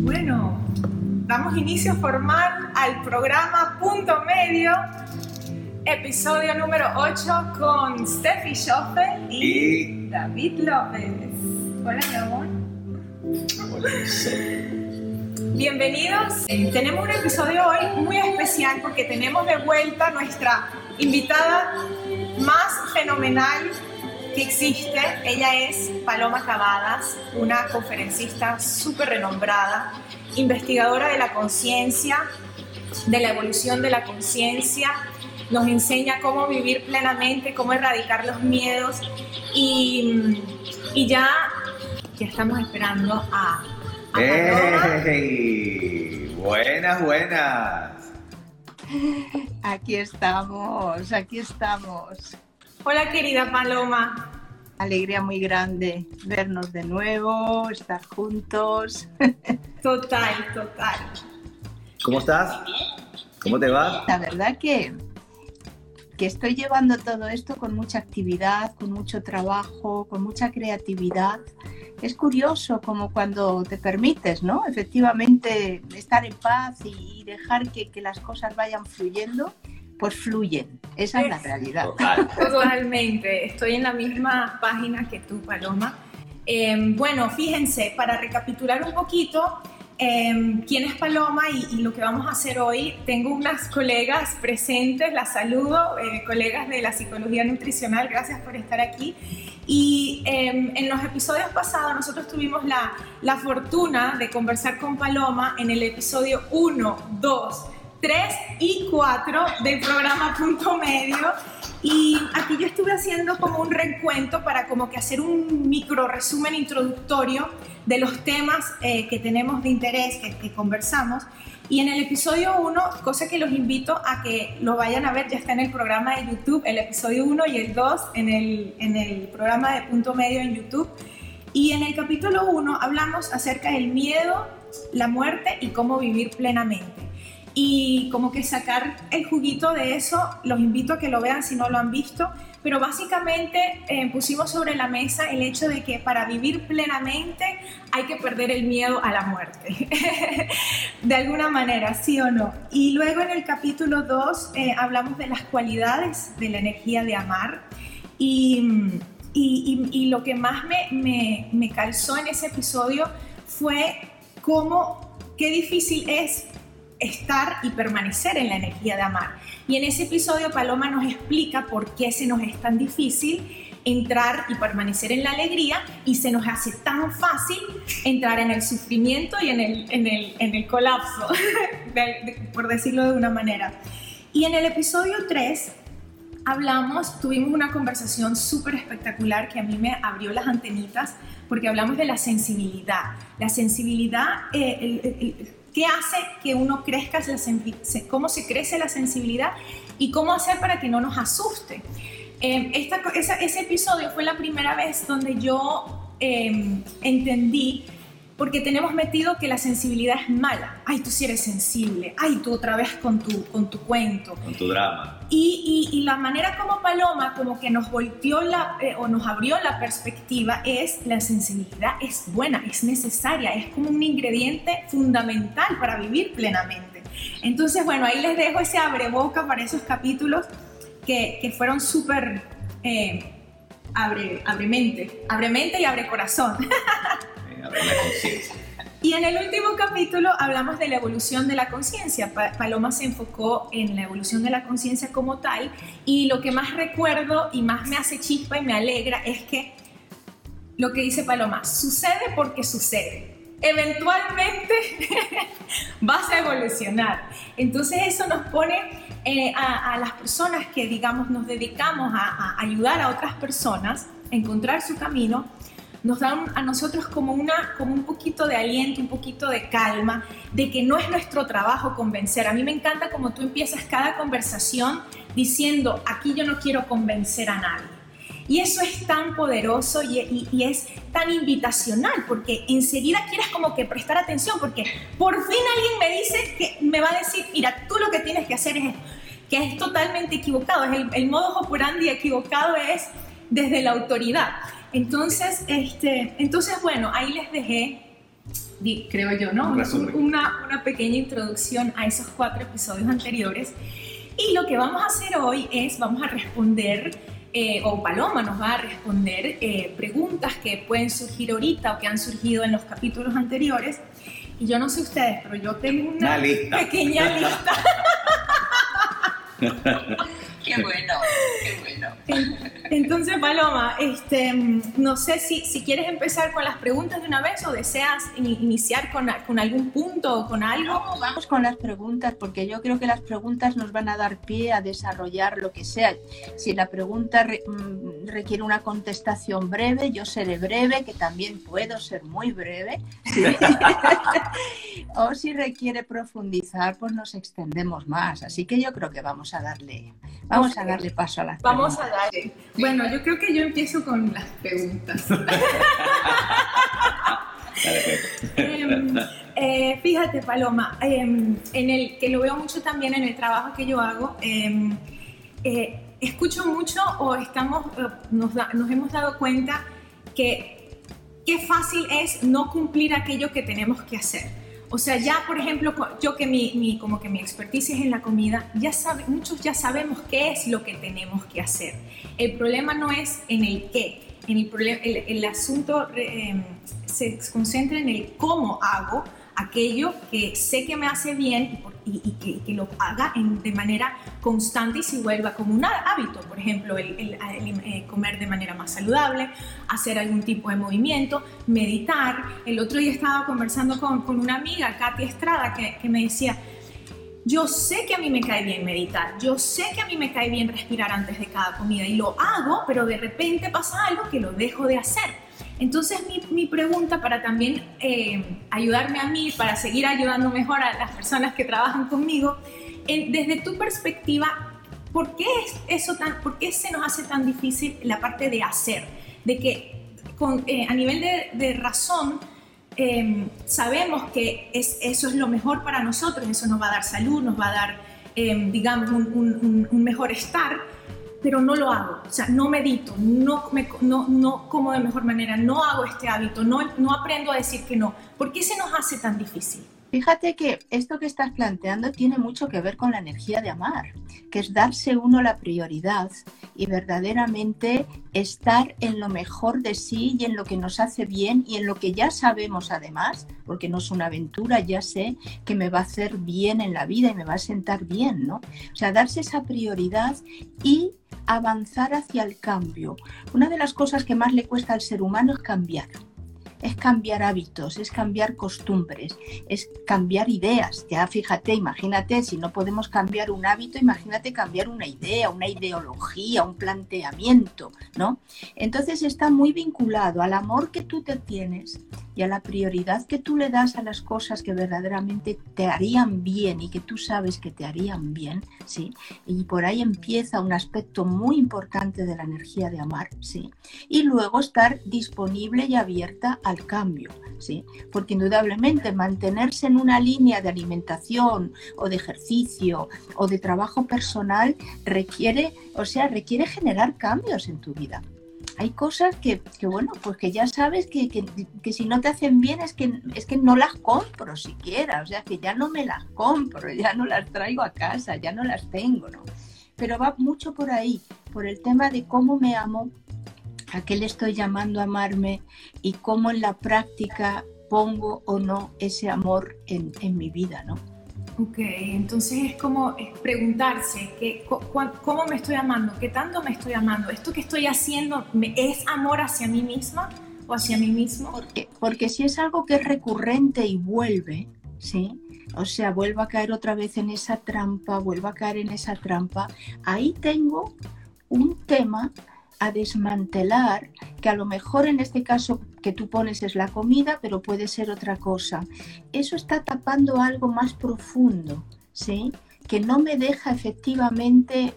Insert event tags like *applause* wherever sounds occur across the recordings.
Bueno, damos inicio formal al programa Punto Medio, episodio número 8 con Steffi Schoffel y, Y- David López. Hola, mi amor. Bienvenidos. Eh, tenemos un episodio hoy muy especial porque tenemos de vuelta nuestra invitada más fenomenal que existe. Ella es Paloma Cavadas, una conferencista súper renombrada, investigadora de la conciencia, de la evolución de la conciencia. Nos enseña cómo vivir plenamente, cómo erradicar los miedos y, y ya, ya estamos esperando a, a. ¡Ey! Buenas, buenas. Aquí estamos, aquí estamos. Hola querida Paloma. Alegría muy grande vernos de nuevo, estar juntos. Total, total. ¿Cómo estás? ¿Cómo te va? La verdad que, que estoy llevando todo esto con mucha actividad, con mucho trabajo, con mucha creatividad. Es curioso como cuando te permites, ¿no? Efectivamente, estar en paz y dejar que, que las cosas vayan fluyendo, pues fluyen. Esa es la Es- realidad. Total. *laughs* Totalmente, estoy en la misma página que tú, Paloma. Eh, bueno, fíjense, para recapitular un poquito, eh, quién es Paloma y, lo que vamos a hacer hoy, tengo unas colegas presentes, las saludo, eh, colegas de la psicología nutricional, gracias por estar aquí. Y eh, en los episodios pasados nosotros tuvimos la, la fortuna de conversar con Paloma en el episodio 1, 2, 3 y 4 del programa Punto Medio. Y aquí yo estuve haciendo como un recuento para como que hacer un micro resumen introductorio de los temas eh, que tenemos de interés, que, conversamos. Y en el episodio 1, cosa que los invito a que lo vayan a ver, ya está en el programa de YouTube, el episodio 1 y el 2 en el, en el programa de Punto Medio en YouTube. Y en el capítulo 1 hablamos acerca del miedo, la muerte y cómo vivir plenamente. Y como que sacar el juguito de eso, los invito a que lo vean si no lo han visto, pero básicamente eh, pusimos sobre la mesa el hecho de que para vivir plenamente hay que perder el miedo a la muerte, *laughs* de alguna manera, sí o no. Y luego en el capítulo 2 eh, hablamos de las cualidades de la energía de amar. Y, y- y- lo que más me, me- me calzó en ese episodio fue cómo, qué difícil es estar y permanecer en la energía de amar. Y en ese episodio Paloma nos explica por qué se nos es tan difícil entrar y permanecer en la alegría y se nos hace tan fácil entrar en el sufrimiento y en el, en el, en el colapso, *laughs* por decirlo de una manera. Y en el episodio 3 hablamos, tuvimos una conversación súper espectacular que a mí me abrió las antenitas porque hablamos de la sensibilidad. La sensibilidad, eh, el- ¿qué hace que uno crezca, cómo se crece la sensibilidad y cómo hacer para que no nos asuste? Esa- ese episodio fue la primera vez donde yo eh, entendí porque tenemos metido que la sensibilidad es mala. Ay, tú sí eres sensible. Ay, tú otra vez con tu, con tu cuento. Con tu drama. Y, y- y la manera como Paloma como que nos volteó la, eh, o nos abrió la perspectiva es la sensibilidad es buena, es necesaria, es como un ingrediente fundamental para vivir plenamente. Entonces, bueno, ahí les dejo ese abreboca para esos capítulos que, que fueron súper eh, abre, abremente, abremente y abre corazón. *laughs* Conciencia. Y en el último capítulo hablamos de la evolución de la conciencia. Pa- Paloma se enfocó en la evolución de la conciencia como tal y lo que más recuerdo y más me hace chispa y me alegra es que lo que dice Paloma, sucede porque sucede. Eventualmente *laughs* vas a evolucionar. Entonces eso nos pone eh, a, a las personas que, digamos, nos dedicamos a, a ayudar a otras personas a encontrar su camino, nos da un- a nosotros como, una, como un poquito de aliento, un poquito de calma, de que no es nuestro trabajo convencer. A mí me encanta como tú empiezas cada conversación diciendo, aquí yo no quiero convencer a nadie. Y eso es tan poderoso y, y, es tan invitacional, porque enseguida quieres como que prestar atención, porque por fin alguien me dice que me va a decir, mira, tú lo que tienes que hacer es que es totalmente equivocado, es el, el modo operandi equivocado es desde la autoridad. Entonces, este, entonces, bueno, ahí les dejé creo yo, ¿no? Una, una, pequeña introducción a esos cuatro episodios anteriores. Y lo que vamos a hacer hoy es, vamos a responder, eh, o Paloma nos va a responder eh, preguntas que pueden surgir ahorita o que han surgido en los capítulos anteriores. Y yo no sé ustedes, pero yo tengo una, pequeña *laughs* lista. qué bueno, qué bueno. Entonces, Paloma, este, no sé si, si quieres empezar con las preguntas de una vez o deseas iniciar con, con algún punto o con algo. vamos con las preguntas, porque yo creo que las preguntas nos van a dar pie a desarrollar lo que sea. Si la pregunta mm, requiere una contestación breve, yo seré breve, que también puedo ser muy breve. *laughs* o si requiere profundizar, pues nos extendemos más. Así que yo creo que vamos a darle Vamos a darle paso a las Vamos a darle. Bueno, yo creo que yo empiezo con las preguntas. *laughs* Em, eh, fíjate, Paloma, em, en el que lo veo mucho también en el trabajo que yo hago, em, eh, escucho mucho o estamos, eh, nos, nos hemos dado cuenta que qué fácil es no cumplir aquello que tenemos que hacer. O sea, ya por ejemplo, yo que mi, como que mi expertise es en la comida, ya sabe, muchos ya sabemos qué es lo que tenemos que hacer. El problema no es en el qué, en el, el, asunto eh, se concentra en el cómo hago aquello que sé que me hace bien y, que, lo haga de manera constante y se vuelva como un hábito. Por ejemplo, el, eh, comer de manera más saludable, hacer algún tipo de movimiento, meditar. El otro día estaba conversando con, una amiga, Katy Estrada, que me decía, yo sé que a mí me cae bien meditar, yo sé que a mí me cae bien respirar antes de cada comida y lo hago, pero de repente pasa algo que lo dejo de hacer. Entonces mi, pregunta para también eh, ayudarme a mí, para seguir ayudando mejor a las personas que trabajan conmigo, desde tu perspectiva, ¿por qué, es eso tan, ¿por qué se nos hace tan difícil la parte de hacer? De que eh, a nivel de, razón em, sabemos que es, eso es lo mejor para nosotros, eso nos va a dar salud, nos va a dar, em, digamos, un mejor estar, pero no lo hago. O sea, no medito, no, me, no, no como de mejor manera, no hago este hábito, no, no aprendo a decir que no. ¿Por qué se nos hace tan difícil? Fíjate que esto que estás planteando tiene mucho que ver con la energía de amar, que es darse uno la prioridad y verdaderamente estar en lo mejor de sí y en lo que nos hace bien y en lo que ya sabemos además, porque no es una aventura, ya sé que me va a hacer bien en la vida y me va a sentar bien, ¿no? O sea, darse esa prioridad y avanzar hacia el cambio. Una de las cosas que más le cuesta al ser humano es cambiar es cambiar hábitos, es cambiar costumbres, es cambiar ideas. Ya fíjate, imagínate, si no podemos cambiar un hábito, imagínate cambiar una idea, una ideología, un planteamiento, ¿no? Entonces está muy vinculado al amor que tú te tienes y a la prioridad que tú le das a las cosas que verdaderamente te harían bien y que tú sabes que te harían bien, ¿sí? Y por ahí empieza un aspecto muy importante de la energía de amar, ¿sí? Y luego estar disponible y abierta al cambio, ¿sí? Porque indudablemente mantenerse en una línea de alimentación o de ejercicio o de trabajo personal requiere, o sea, requiere generar cambios en tu vida. Hay cosas que, bueno, pues que ya sabes que, que, si no te hacen bien es que, es que no las compro siquiera, o sea, que ya no me las compro, *laughs* ya no las traigo a casa, ya no las tengo, ¿no? Pero va mucho por ahí, por el tema de cómo me amo, a qué le estoy llamando a amarme y cómo en la práctica pongo o no ese amor en, mi vida, ¿no? Ok, entonces es como preguntarse que, cómo me estoy amando, qué tanto me estoy amando, esto que estoy haciendo es amor hacia mí misma o hacia mí mismo. Porque, porque si es algo que es recurrente y vuelve, ¿sí? O sea, vuelvo a caer otra vez en esa trampa, vuelvo a caer en esa trampa, ahí tengo un tema a desmantelar, que a lo mejor en este caso que tú pones es la comida, pero puede ser otra cosa. Eso está tapando algo más profundo, ¿sí? Que no me deja efectivamente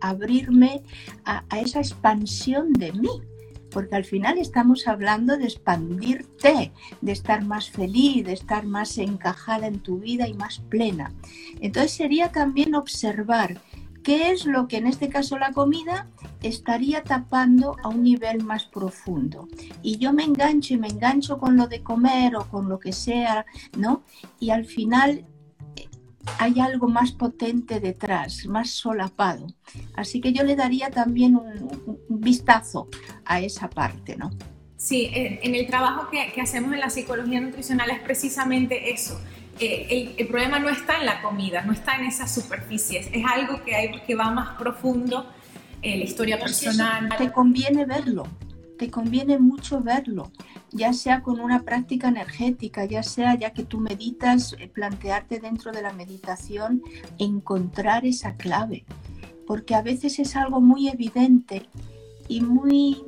abrirme a, esa expansión de mí, porque al final estamos hablando de expandirte, de estar más feliz, de estar más encajada en tu vida y más plena. Entonces sería también observar qué es lo que en este caso la comida estaría tapando a un nivel más profundo. Y yo me engancho y me engancho con lo de comer o con lo que sea, ¿no? Y al final eh, hay algo más potente detrás, más solapado. Así que yo le daría también un, vistazo a esa parte, ¿no? Sí, en el trabajo que, que, hacemos en la psicología nutricional es precisamente eso. Eh, el, problema no está en la comida, no está en esas superficies, es algo que, hay, que va más profundo la historia personal. Te conviene verlo, te conviene mucho verlo, ya sea con una práctica energética, ya sea ya que tú meditas, eh, plantearte dentro de la meditación, encontrar esa clave, porque a veces es algo muy evidente y muy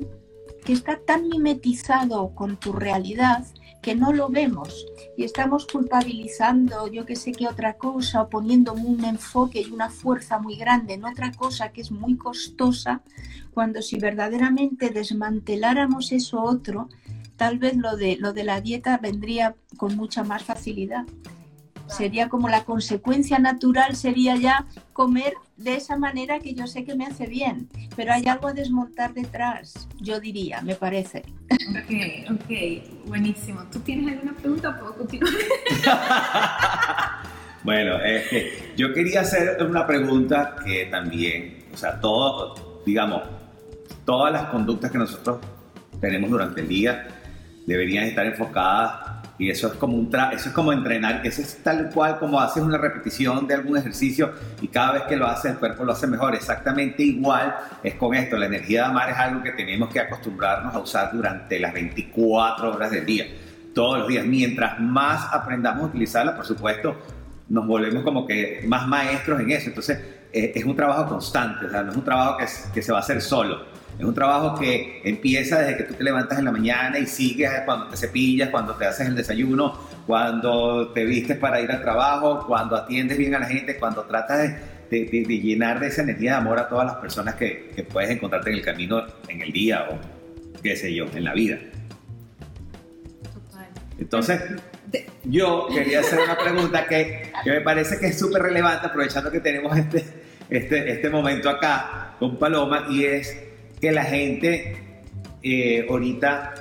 que está tan mimetizado con tu realidad que no lo vemos y estamos culpabilizando yo que sé qué otra cosa o poniendo un enfoque y una fuerza muy grande en otra cosa que es muy costosa, cuando si verdaderamente desmanteláramos eso otro, tal vez lo de, lo de la dieta vendría con mucha más facilidad. Sería como la consecuencia natural, sería ya comer de esa manera que yo sé que me hace bien, pero hay algo a desmontar detrás, yo diría, me parece. Ok, ok, buenísimo. ¿Tú tienes alguna pregunta? ¿Puedo continuar? *laughs* bueno, que yo quería hacer una pregunta que también, o sea, todo, digamos, todas las conductas que nosotros tenemos durante el día deberían estar enfocadas y eso es como un tra eso es como entrenar, eso es tal cual como haces una repetición de algún ejercicio y cada vez que lo haces el cuerpo lo hace mejor. Exactamente igual es con esto. La energía de amar es algo que tenemos que acostumbrarnos a usar durante las 24 horas del día, todos los días. Mientras más aprendamos a utilizarla, por supuesto, nos volvemos como que más maestros en eso. Entonces, eh, es un trabajo constante, o sea, no es un trabajo que, que se va a hacer solo es un trabajo que empieza desde que tú te levantas en la mañana y sigues cuando te cepillas, cuando te haces el desayuno, cuando te vistes para ir al trabajo, cuando atiendes bien a la gente, cuando tratas de, llenar de esa energía de amor a todas las personas que, que, puedes encontrarte en el camino, en el día o qué sé yo, en la vida. Entonces, yo quería hacer una pregunta que, que me parece que es súper relevante, aprovechando que tenemos este, este, este momento acá con Paloma, y es que la gente eh, ahorita,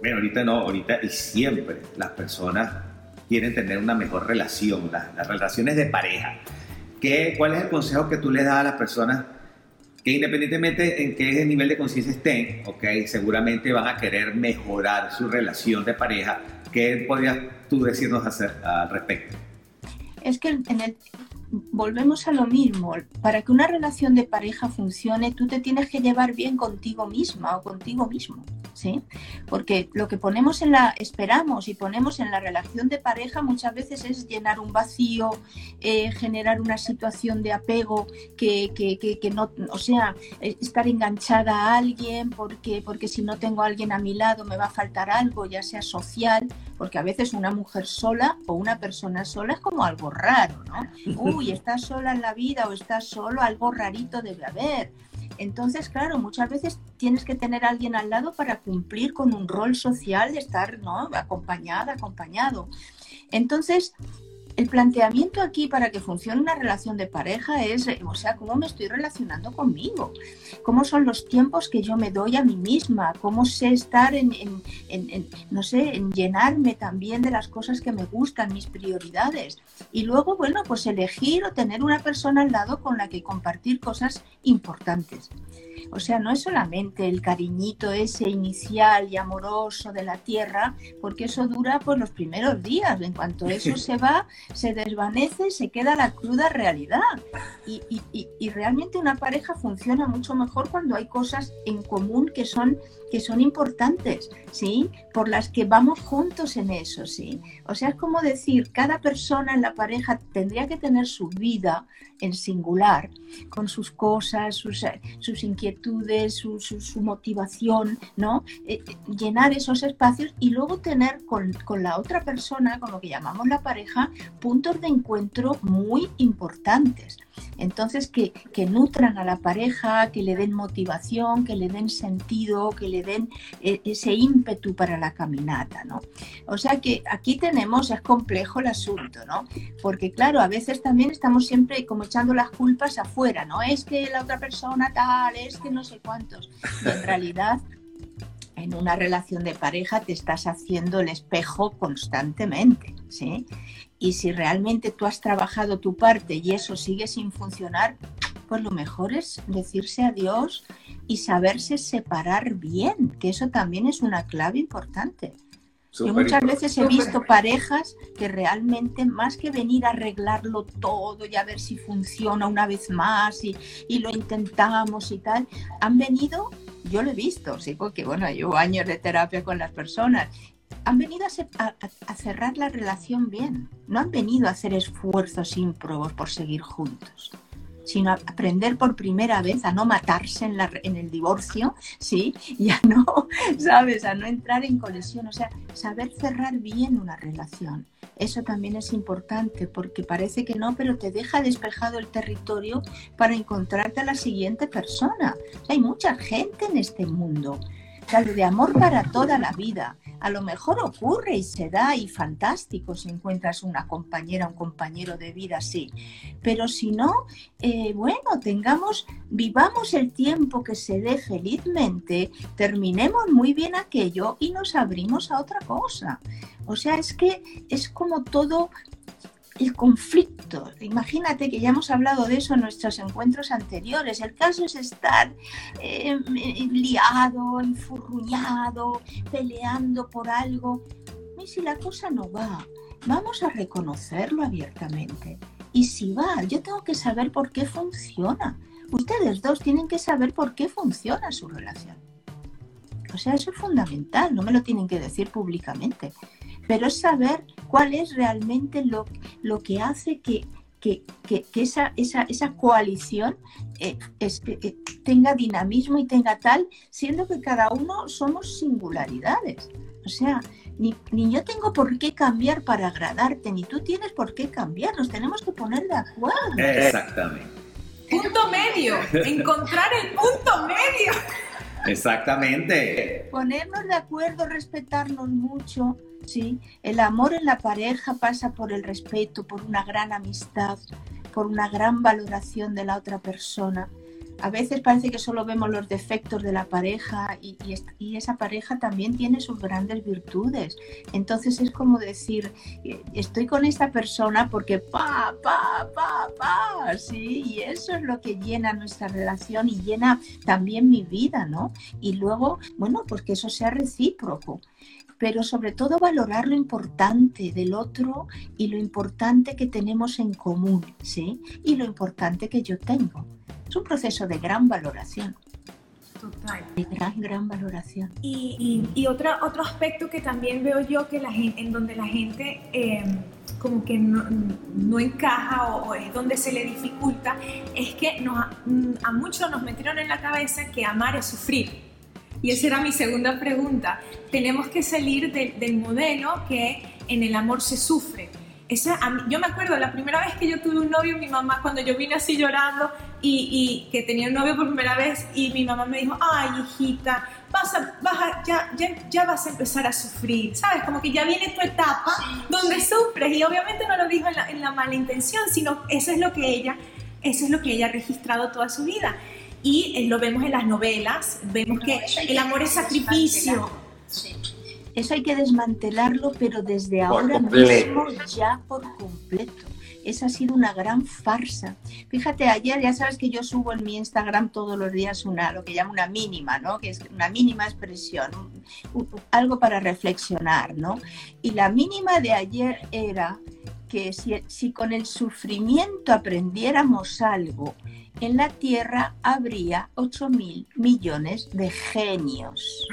bueno, ahorita no, ahorita y siempre las personas quieren tener una mejor relación, las, relaciones de pareja. ¿Qué, ¿Cuál es el consejo que tú le das a las personas que independientemente en qué nivel de conciencia estén, okay, seguramente van a querer mejorar su relación de pareja? ¿Qué podrías tú decirnos hacer al respecto? Es que en el, volvemos a lo mismo. Para que una relación de pareja funcione, tú te tienes que llevar bien contigo misma o contigo mismo, ¿sí? Porque lo que ponemos en la, esperamos y ponemos en la relación de pareja muchas veces es llenar un vacío, eh, generar una situación de apego que, que, que, no, o sea, estar enganchada a alguien porque, porque si no tengo a alguien a mi lado me va a faltar algo, ya sea social, porque a veces una mujer sola o una persona sola es como algo raro, ¿no? Uy, *laughs* estás sola en la vida o estás solo, algo rarito debe haber. Entonces, claro, muchas veces tienes que tener a alguien al lado para cumplir con un rol social de estar, ¿no? Acompañada, acompañado. Entonces, el planteamiento aquí para que funcione una relación de pareja es, eh, o sea, cómo me estoy relacionando conmigo, cómo son los tiempos que yo me doy a mí misma, cómo sé estar en, no sé, en llenarme también de las cosas que me gustan, mis prioridades. Y luego, bueno, pues elegir o tener una persona al lado con la que compartir cosas importantes. O sea, no es solamente el cariñito ese inicial y amoroso de la tierra, porque eso dura por los primeros días. En cuanto eso *laughs* se va, se desvanece, se queda la cruda realidad. Y, y realmente una pareja funciona mucho mejor cuando hay cosas en común que son que son importantes, ¿sí? Por las que vamos juntos en eso, ¿sí? O sea, es como decir, cada persona en la pareja tendría que tener su vida en singular, con sus cosas, sus, sus inquietudes, su, su, motivación, ¿no? Eh, eh, llenar esos espacios y luego tener con, con la otra persona, con lo que llamamos la pareja, puntos de encuentro muy importantes. Entonces, que, que, nutran a la pareja, que le den motivación, que le den sentido, que le den eh, ese ímpetu para la caminata, ¿no? O sea que aquí tenemos, es complejo el asunto, ¿no? Porque claro, a veces también estamos siempre como echando las culpas afuera, ¿no? Es que la otra persona tal, es que no sé cuántos. Y en realidad en una relación de pareja te estás haciendo el espejo constantemente, ¿sí? Y si realmente tú has trabajado tu parte y eso sigue sin funcionar, pues lo mejor es decirse adiós y saberse separar bien, que eso también es una clave importante. Yo muchas veces he visto parejas que realmente más que venir a arreglarlo todo y a ver si funciona una vez más y, y lo intentamos y tal, han venido yo lo he visto, sí, porque bueno, llevo años de terapia con las personas. Han venido a, cerrar la relación bien, no han venido a hacer esfuerzos ímprobos por seguir juntos sino aprender por primera vez a no matarse en, la, en, el divorcio, ¿sí? Y a no, *laughs* ¿sabes? A no entrar en colisión, o sea, saber cerrar bien una relación. Eso también es importante porque parece que no, pero te deja despejado el territorio para encontrarte a la siguiente persona. hay mucha gente en este mundo. O de amor para toda la vida. A lo mejor ocurre y se da y fantástico si encuentras una compañera, un compañero de vida así. Pero si no, eh, bueno, tengamos, vivamos el tiempo que se dé felizmente, terminemos muy bien aquello y nos abrimos a otra cosa. O sea, es que es como todo el conflicto. Imagínate que ya hemos hablado de eso en nuestros encuentros anteriores. El caso es estar eh, liado, enfurruñado, peleando por algo. Y si la cosa no va, vamos a reconocerlo abiertamente. Y si va, yo tengo que saber por qué funciona. Ustedes dos tienen que saber por qué funciona su relación. O sea, eso es fundamental, no me lo tienen que decir públicamente pero es saber cuál es realmente lo, lo que hace que, esa, esa, coalición eh, eh, tenga dinamismo y tenga tal, siendo que cada uno somos singularidades. O sea, ni, ni, yo tengo por qué cambiar para agradarte, ni tú tienes por qué cambiar, nos tenemos que poner de acuerdo. Exactamente. Punto medio, encontrar el punto medio. Exactamente. Ponernos de acuerdo, respetarnos mucho, ¿sí? El amor en la pareja pasa por el respeto, por una gran amistad, por una gran valoración de la otra persona. A veces parece que solo vemos los defectos de la pareja y, esa pareja también tiene sus grandes virtudes. Entonces es como decir, eh, estoy con esta persona porque pa, pa, pa, pa, sí, y eso es lo que llena nuestra relación y llena también mi vida, ¿no? Y luego, bueno, pues que eso sea recíproco pero sobre todo valorar lo importante del otro y lo importante que tenemos en común, ¿sí? Y lo importante que yo tengo. Es un proceso de gran valoración. Total. De gran, gran valoración. Y, y, otro, otro aspecto que también veo yo que la gente, en donde la gente em, como que no, no encaja o, es donde se le dificulta, es que nos, a muchos nos metieron en la cabeza que amar es sufrir. Y esa era mi segunda pregunta. Tenemos que salir del modelo que en el amor se sufre. Esa, yo me acuerdo la primera vez que yo tuve un novio, mi mamá, cuando yo vine así llorando y, que tenía un novio por primera vez, y mi mamá me dijo, ay, hijita, vas a, vas ya, ya, vas a empezar a sufrir, ¿sabes? Como que ya viene tu etapa donde sufres, y obviamente no lo dijo en la, en la mala intención, sino eso es lo que ella, eso es lo que ella ha registrado toda su vida y eh, lo vemos en las novelas, vemos que el amor es sacrificio. Eso hay que desmantelarlo, pero desde ahora mismo ya por completo. Esa ha sido una gran farsa. Fíjate, ayer ya sabes que yo subo en mi Instagram todos los días una, lo que llamo una mínima, ¿no? Que es una mínima expresión, algo para reflexionar, ¿no? Y la mínima de ayer era que si, si con el sufrimiento aprendiéramos algo, en la Tierra habría 8 mil millones de genios.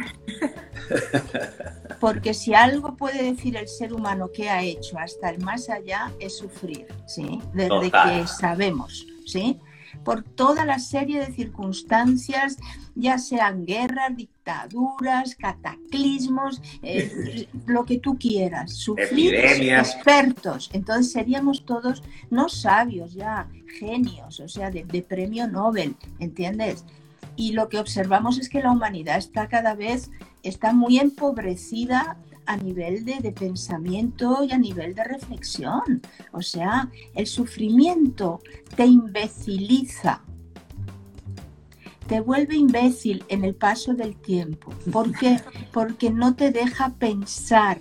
Porque si algo puede decir el ser humano que ha hecho hasta el más allá es sufrir, ¿sí? Desde que sabemos, ¿sí? Por toda la serie de circunstancias, ya sean guerras, dictaduras, cataclismos, eh, *laughs* lo que tú quieras, sufrir expertos. Entonces seríamos todos no sabios ya, genios, o sea, de, de premio Nobel, ¿entiendes? Y lo que observamos es que la humanidad está cada vez, está muy empobrecida a nivel de, pensamiento y a nivel de reflexión. O sea, el sufrimiento te imbeciliza, te vuelve imbécil en el paso del tiempo. ¿Por qué? *laughs* Porque no te deja pensar.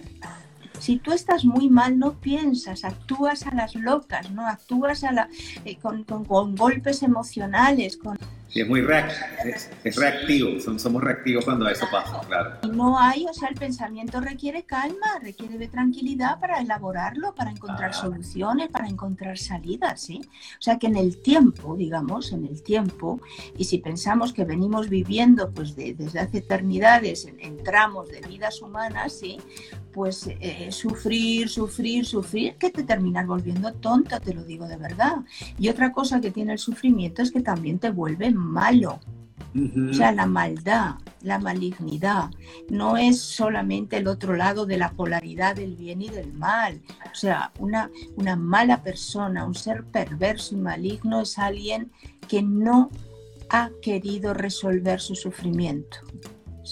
Si tú estás muy mal, no piensas, actúas a las locas, ¿no? Actúas a la, eh, con, con golpes emocionales, con es muy es, reactivo, somos reactivos cuando eso pasa, claro. No hay, o sea, el pensamiento requiere calma, requiere de tranquilidad para elaborarlo, para encontrar soluciones, para encontrar salidas, ¿sí? O sea que en el tiempo, digamos, en el tiempo, y si pensamos que venimos viviendo pues desde hace eternidades en, tramos de vidas humanas, ¿sí? Pues eh, sufrir, sufrir, sufrir, que te terminas volviendo tonta, te lo digo de verdad. Y otra cosa que tiene el sufrimiento es que también te vuelve malo. O sea, la maldad, la malignidad, no es solamente el otro lado de la polaridad del bien y del mal. O sea, una, una mala persona, un ser perverso y maligno es alguien que no ha querido resolver su sufrimiento. O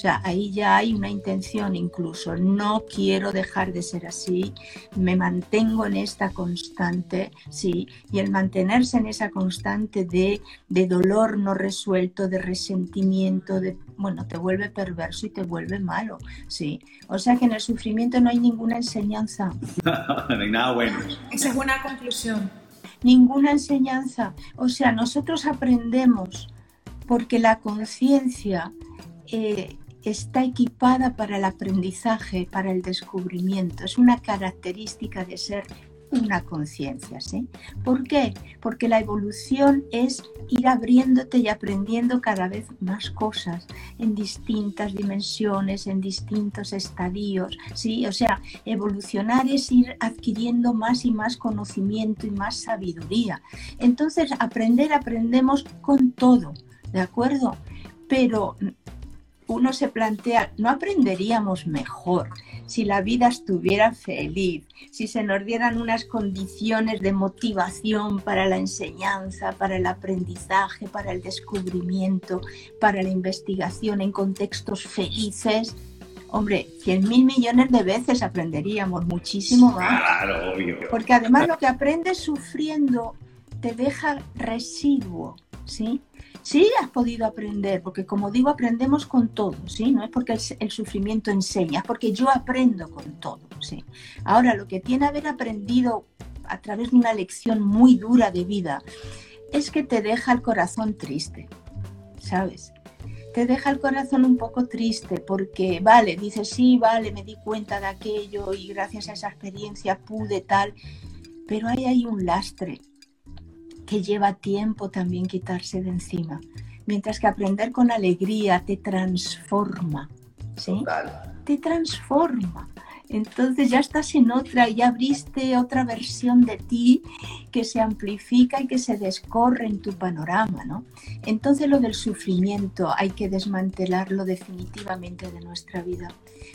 sea, ahí ya hay una intención incluso, no quiero dejar de ser así, me mantengo en esta constante, ¿sí? Y el mantenerse en esa constante de, de dolor no resuelto, de resentimiento, de, bueno, te vuelve perverso y te vuelve malo, ¿sí? O sea que en el sufrimiento no hay ninguna enseñanza. *laughs* no hay nada bueno. Esa es una conclusión. Ninguna enseñanza. O sea, nosotros aprendemos porque la conciencia eh, está equipada para el aprendizaje, para el descubrimiento. Es una característica de ser una conciencia, ¿sí? ¿Por qué? Porque la evolución es ir abriéndote y aprendiendo cada vez más cosas en distintas dimensiones, en distintos estadios, ¿sí? O sea, evolucionar es ir adquiriendo más y más conocimiento y más sabiduría. Entonces, aprender, aprendemos con todo, ¿de acuerdo? Pero uno se plantea, ¿no aprenderíamos mejor si la vida estuviera feliz, si se nos dieran unas condiciones de motivación para la enseñanza, para el aprendizaje, para el descubrimiento, para la investigación en contextos felices? Hombre, cien mil millones de veces aprenderíamos muchísimo más. Claro, obvio. Porque además lo que aprendes sufriendo te deja residuo, ¿sí? Sí has podido aprender, porque como digo, aprendemos con todo, ¿sí? No es porque el, sufrimiento enseña, es porque yo aprendo con todo, ¿sí? Ahora, lo que tiene haber aprendido a través de una lección muy dura de vida es que te deja el corazón triste, ¿sabes? Te deja el corazón un poco triste porque, vale, dices, sí, vale, me di cuenta de aquello y gracias a esa experiencia pude tal, pero ahí hay un lastre que lleva tiempo también quitarse de encima. Mientras que aprender con alegría te transforma. ¿sí? Te transforma. Entonces ya estás en otra, ya abriste otra versión de ti que se amplifica y que se descorre en tu panorama, ¿no? Entonces lo del sufrimiento hay que desmantelarlo definitivamente de nuestra vida.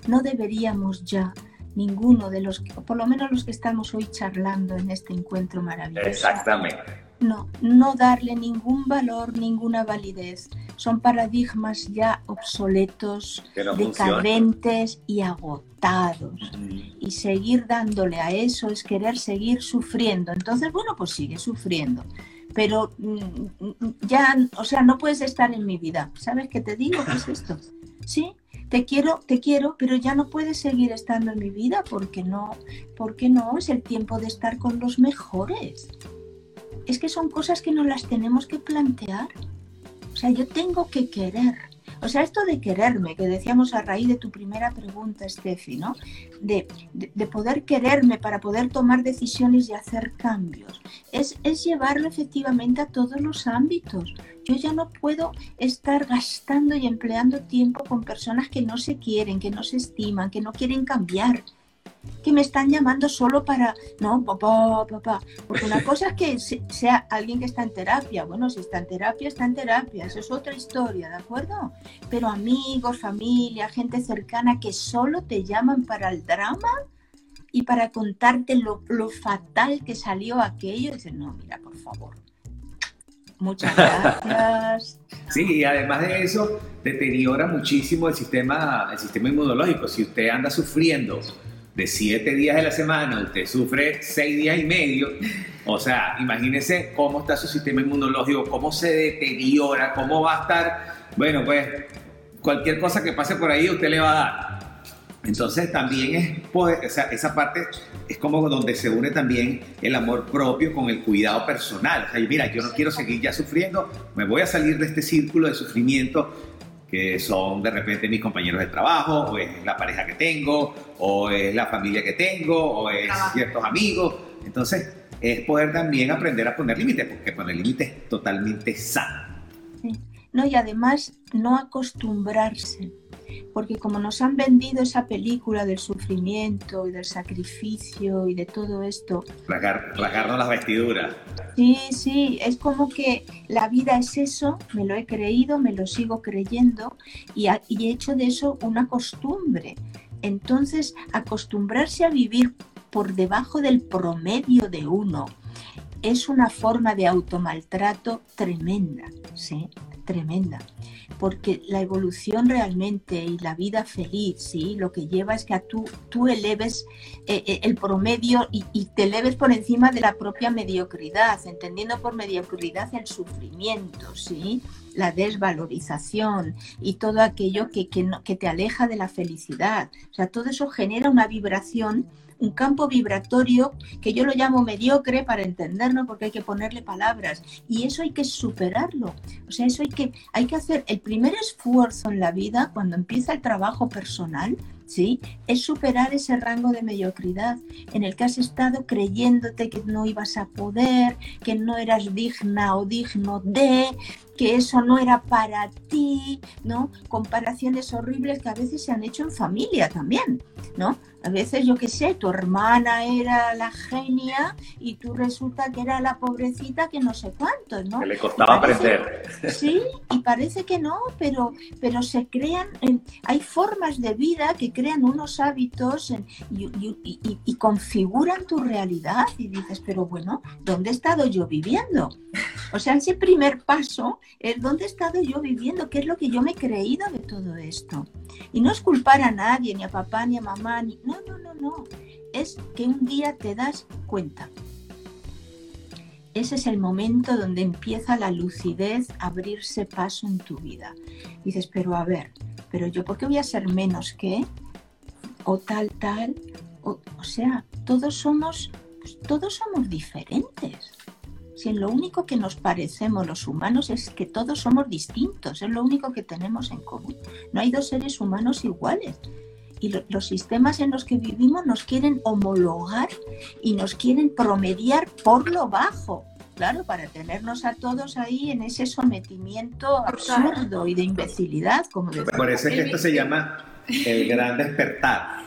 No deberíamos ya ninguno de los, por lo menos los que estamos hoy charlando en este encuentro maravilloso. Exactamente no, no darle ningún valor, ninguna validez. Son paradigmas ya obsoletos, decadentes y agotados. Y seguir dándole a eso es querer seguir sufriendo. Entonces, bueno, pues sigue sufriendo. Pero mm, ya, o sea, no puedes estar en mi vida. ¿Sabes qué te digo? ¿Qué es esto? Sí, te quiero, te quiero, pero ya no puedes seguir estando en mi vida porque no, porque no es el tiempo de estar con los mejores es que son cosas que no las tenemos que plantear. O sea, yo tengo que querer. O sea, esto de quererme, que decíamos a raíz de tu primera pregunta, Steffi, ¿no? De, poder quererme para poder tomar decisiones y hacer cambios. Es, es llevarlo efectivamente a todos los ámbitos. Yo ya no puedo estar gastando y empleando tiempo con personas que no se quieren, que no se estiman, que no quieren cambiar. Que me están llamando solo para, no, papá, papá, porque una cosa es que sea alguien que está en terapia, bueno, si está en terapia, está en terapia, eso es otra historia, ¿de acuerdo? Pero amigos, familia, gente cercana que solo te llaman para el drama y para contarte lo, fatal que salió aquello, dices, no, mira, por favor, Muchas *laughs* gracias. Sí, y además de eso, deteriora muchísimo el sistema, el sistema inmunológico. Si usted anda sufriendo de siete días de la semana, usted sufre seis días y medio, o sea, imagínese cómo está su sistema inmunológico, cómo se deteriora, cómo va a estar, bueno, pues cualquier cosa que pase por ahí usted le va a dar. Entonces también es, o sea, esa parte es como donde se une también el amor propio con el cuidado personal. O sea, mira, yo no quiero seguir ya sufriendo, me voy a salir de este círculo de sufrimiento que son de repente mis compañeros de trabajo, o es la pareja que tengo, o es la familia que tengo, o es ciertos amigos. Entonces, es poder también aprender a poner límites, porque poner límites es totalmente sano. No, y además no acostumbrarse porque como nos han vendido esa película del sufrimiento y del sacrificio y de todo esto. Rasgarnos las vestiduras. Sí, sí, es como que la vida es eso, me lo he creído, me lo sigo creyendo y, y he hecho de eso una costumbre. Entonces, acostumbrarse a vivir por debajo del promedio de uno es una forma de automaltrato tremenda, ¿sí? Tremenda porque la evolución realmente y la vida feliz, ¿sí? Lo que lleva es que a tú, tú eleves eh, eh, el promedio y, te eleves por encima de la propia mediocridad, entendiendo por mediocridad el sufrimiento, ¿sí? La desvalorización y todo aquello que, que, que te aleja de la felicidad. O sea, todo eso genera una vibración un campo vibratorio que yo lo llamo mediocre para entenderlo porque hay que ponerle palabras y eso hay que superarlo. O sea, eso hay que, hay que hacer el primer esfuerzo en la vida cuando empieza el trabajo personal, ¿sí? Es superar ese rango de mediocridad en el que has estado creyéndote que no ibas a poder, que no eras digna o digno de, que eso no era para ti, ¿no? Comparaciones horribles que a veces se han hecho en familia también, ¿no? A veces, yo qué sé, tu hermana era la genia y tú resulta que era la pobrecita que no sé cuánto, ¿no? Que le costaba aprender. Sí, y parece que no, pero, pero se crean, hay formas de vida que crean unos hábitos y, configuran tu realidad y dices, pero bueno, ¿dónde he estado yo viviendo? O sea, ese primer paso es dónde he estado yo viviendo, qué es lo que yo me he creído de todo esto. Y no es culpar a nadie, ni a papá, ni a mamá, ni... No, no, no, no. Es que un día te das cuenta. Ese es el momento donde empieza la lucidez a abrirse paso en tu vida. dices, pero a ver, pero yo, ¿por qué voy a ser menos que? O tal, tal. O, sea, todos somos, pues, todos somos diferentes. Si en lo único que nos parecemos los humanos es que todos somos distintos, es lo único que tenemos en común. No hay dos seres humanos iguales. Y los sistemas en los que vivimos nos quieren homologar y nos quieren promediar por lo bajo, claro, para tenernos a todos ahí en ese sometimiento absurdo y de imbecilidad, como decía. Parece que esto se llama el gran despertar.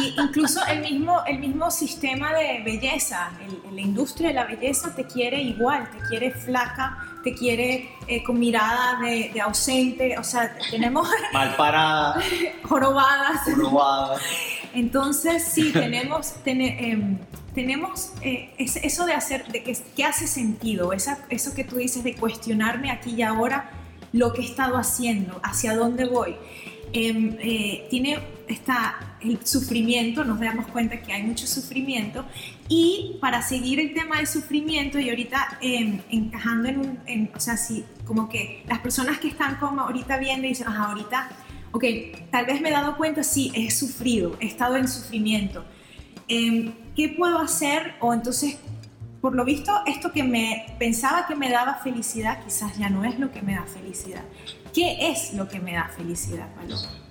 Y incluso el mismo, el mismo sistema de belleza, la industria de la belleza te quiere igual, te quiere flaca, te quiere eh, con mirada de, ausente, o sea, tenemos... *laughs* Mal parada. *laughs* jorobadas. Jorobadas. Entonces, sí, tenemos, em, tenemos eh, eso de hacer, de que, que hace sentido, esa, eso que tú dices de cuestionarme aquí y ahora lo que he estado haciendo, hacia dónde voy. Em, eh, tiene está el sufrimiento, nos damos cuenta que hay mucho sufrimiento y para seguir el tema del sufrimiento y ahorita em, encajando en un, o sea, sí, como que las personas que están como ahorita viendo y dicen, ah, ahorita, ok, tal vez me he dado cuenta, sí, he sufrido, he estado en sufrimiento, em, ¿qué puedo hacer? O entonces, por lo visto, esto que me pensaba que me daba felicidad, quizás ya no es lo que me da felicidad. ¿Qué es lo que me da felicidad, Paloma?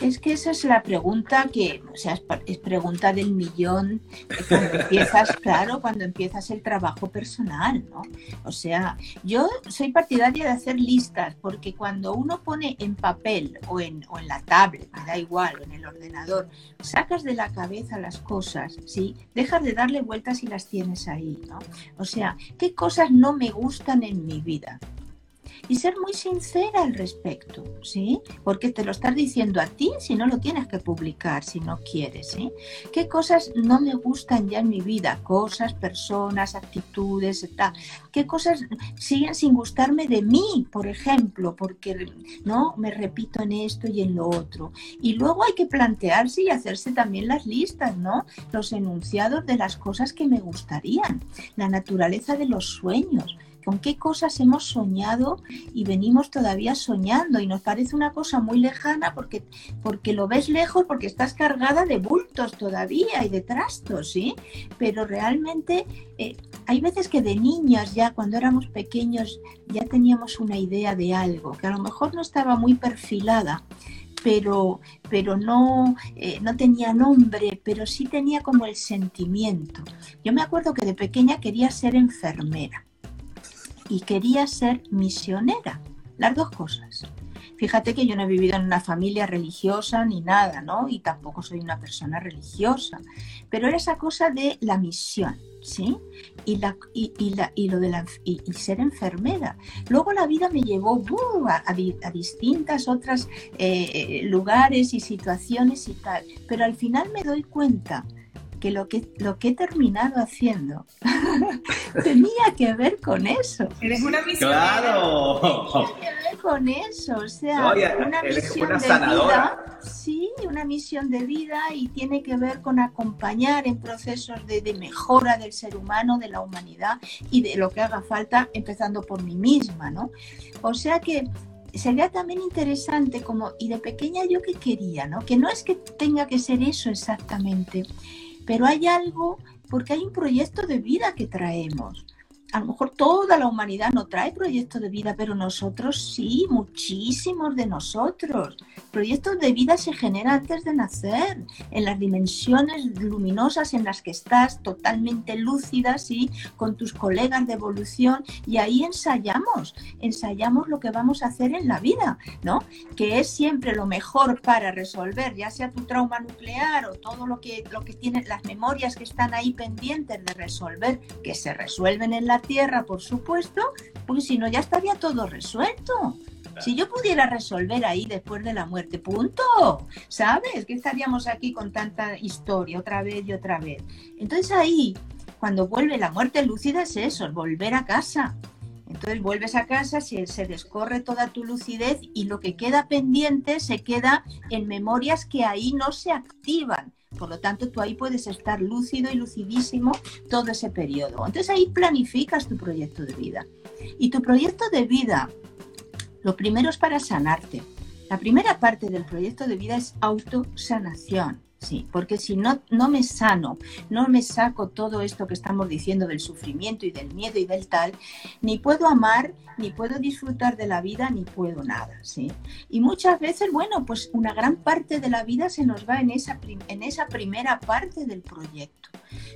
Es que esa es la pregunta que, o sea, es, pregunta del millón cuando empiezas, *laughs* claro, cuando empiezas el trabajo personal, ¿no? O sea, yo soy partidaria de hacer listas porque cuando uno pone en papel o en, o en la tablet, me da igual, en el ordenador, sacas de la cabeza las cosas, ¿sí? Dejas de darle vueltas y las tienes ahí, ¿no? O sea, ¿qué cosas no me gustan en mi vida? Y ser muy sincera al respecto, ¿sí? Porque te lo estás diciendo a ti si no lo tienes que publicar, si no quieres, ¿sí? ¿Qué cosas no me gustan ya en mi vida? Cosas, personas, actitudes, tal. ¿Qué cosas siguen sin gustarme de mí, por ejemplo? Porque, ¿no? Me repito en esto y en lo otro. Y luego hay que plantearse y hacerse también las listas, ¿no? Los enunciados de las cosas que me gustarían, la naturaleza de los sueños con qué cosas hemos soñado y venimos todavía soñando y nos parece una cosa muy lejana porque, porque lo ves lejos, porque estás cargada de bultos todavía y de trastos, ¿sí? Pero realmente eh, hay veces que de niñas ya cuando éramos pequeños ya teníamos una idea de algo que a lo mejor no estaba muy perfilada, pero, pero no, eh, no tenía nombre, pero sí tenía como el sentimiento. Yo me acuerdo que de pequeña quería ser enfermera y quería ser misionera, las dos cosas. Fíjate que yo no he vivido en una familia religiosa ni nada, ¿no? Y tampoco soy una persona religiosa, pero era esa cosa de la misión, ¿sí? Y, la, y, la, y lo de la, y, ser enfermera. Luego la vida me llevó uh, a, a, distintas otras eh, lugares y situaciones y tal, pero al final me doy cuenta que lo que, lo que he terminado haciendo *laughs* tenía que ver con eso. Eres una misión. ¡Claro! Tenía que ver con eso, o sea, una misión de vida. Sí, una misión de vida y tiene que ver con acompañar en procesos de, de mejora del ser humano, de la humanidad y de lo que haga falta, empezando por mí misma, ¿no? O sea que sería también interesante como, y de pequeña yo que quería, ¿no? Que no es que tenga que ser eso exactamente, pero hay algo, porque hay un proyecto de vida que traemos a lo mejor toda la humanidad no trae proyectos de vida, pero nosotros sí, muchísimos de nosotros. Proyectos de vida se generan antes de nacer, en las dimensiones luminosas en las que estás, totalmente lúcidas, ¿sí? con tus colegas de evolución, y ahí ensayamos, ensayamos lo que vamos a hacer en la vida, ¿no? Que es siempre lo mejor para resolver, ya sea tu trauma nuclear o todo lo que, lo que tiene, las memorias que están ahí pendientes de resolver, que se resuelven en la tierra, por supuesto, porque si no ya estaría todo resuelto. Si yo pudiera resolver ahí después de la muerte, punto. ¿Sabes? Que estaríamos aquí con tanta historia otra vez y otra vez. Entonces ahí, cuando vuelve la muerte lúcida es eso, volver a casa. Entonces vuelves a casa, se, se descorre toda tu lucidez y lo que queda pendiente se queda en memorias que ahí no se activan. Por lo tanto, tú ahí puedes estar lúcido y lucidísimo todo ese periodo. Entonces ahí planificas tu proyecto de vida. Y tu proyecto de vida, lo primero es para sanarte. La primera parte del proyecto de vida es autosanación. Sí, porque si no, no me sano, no me saco todo esto que estamos diciendo del sufrimiento y del miedo y del tal, ni puedo amar, ni puedo disfrutar de la vida, ni puedo nada, ¿sí? Y muchas veces, bueno, pues una gran parte de la vida se nos va en esa, en esa primera parte del proyecto.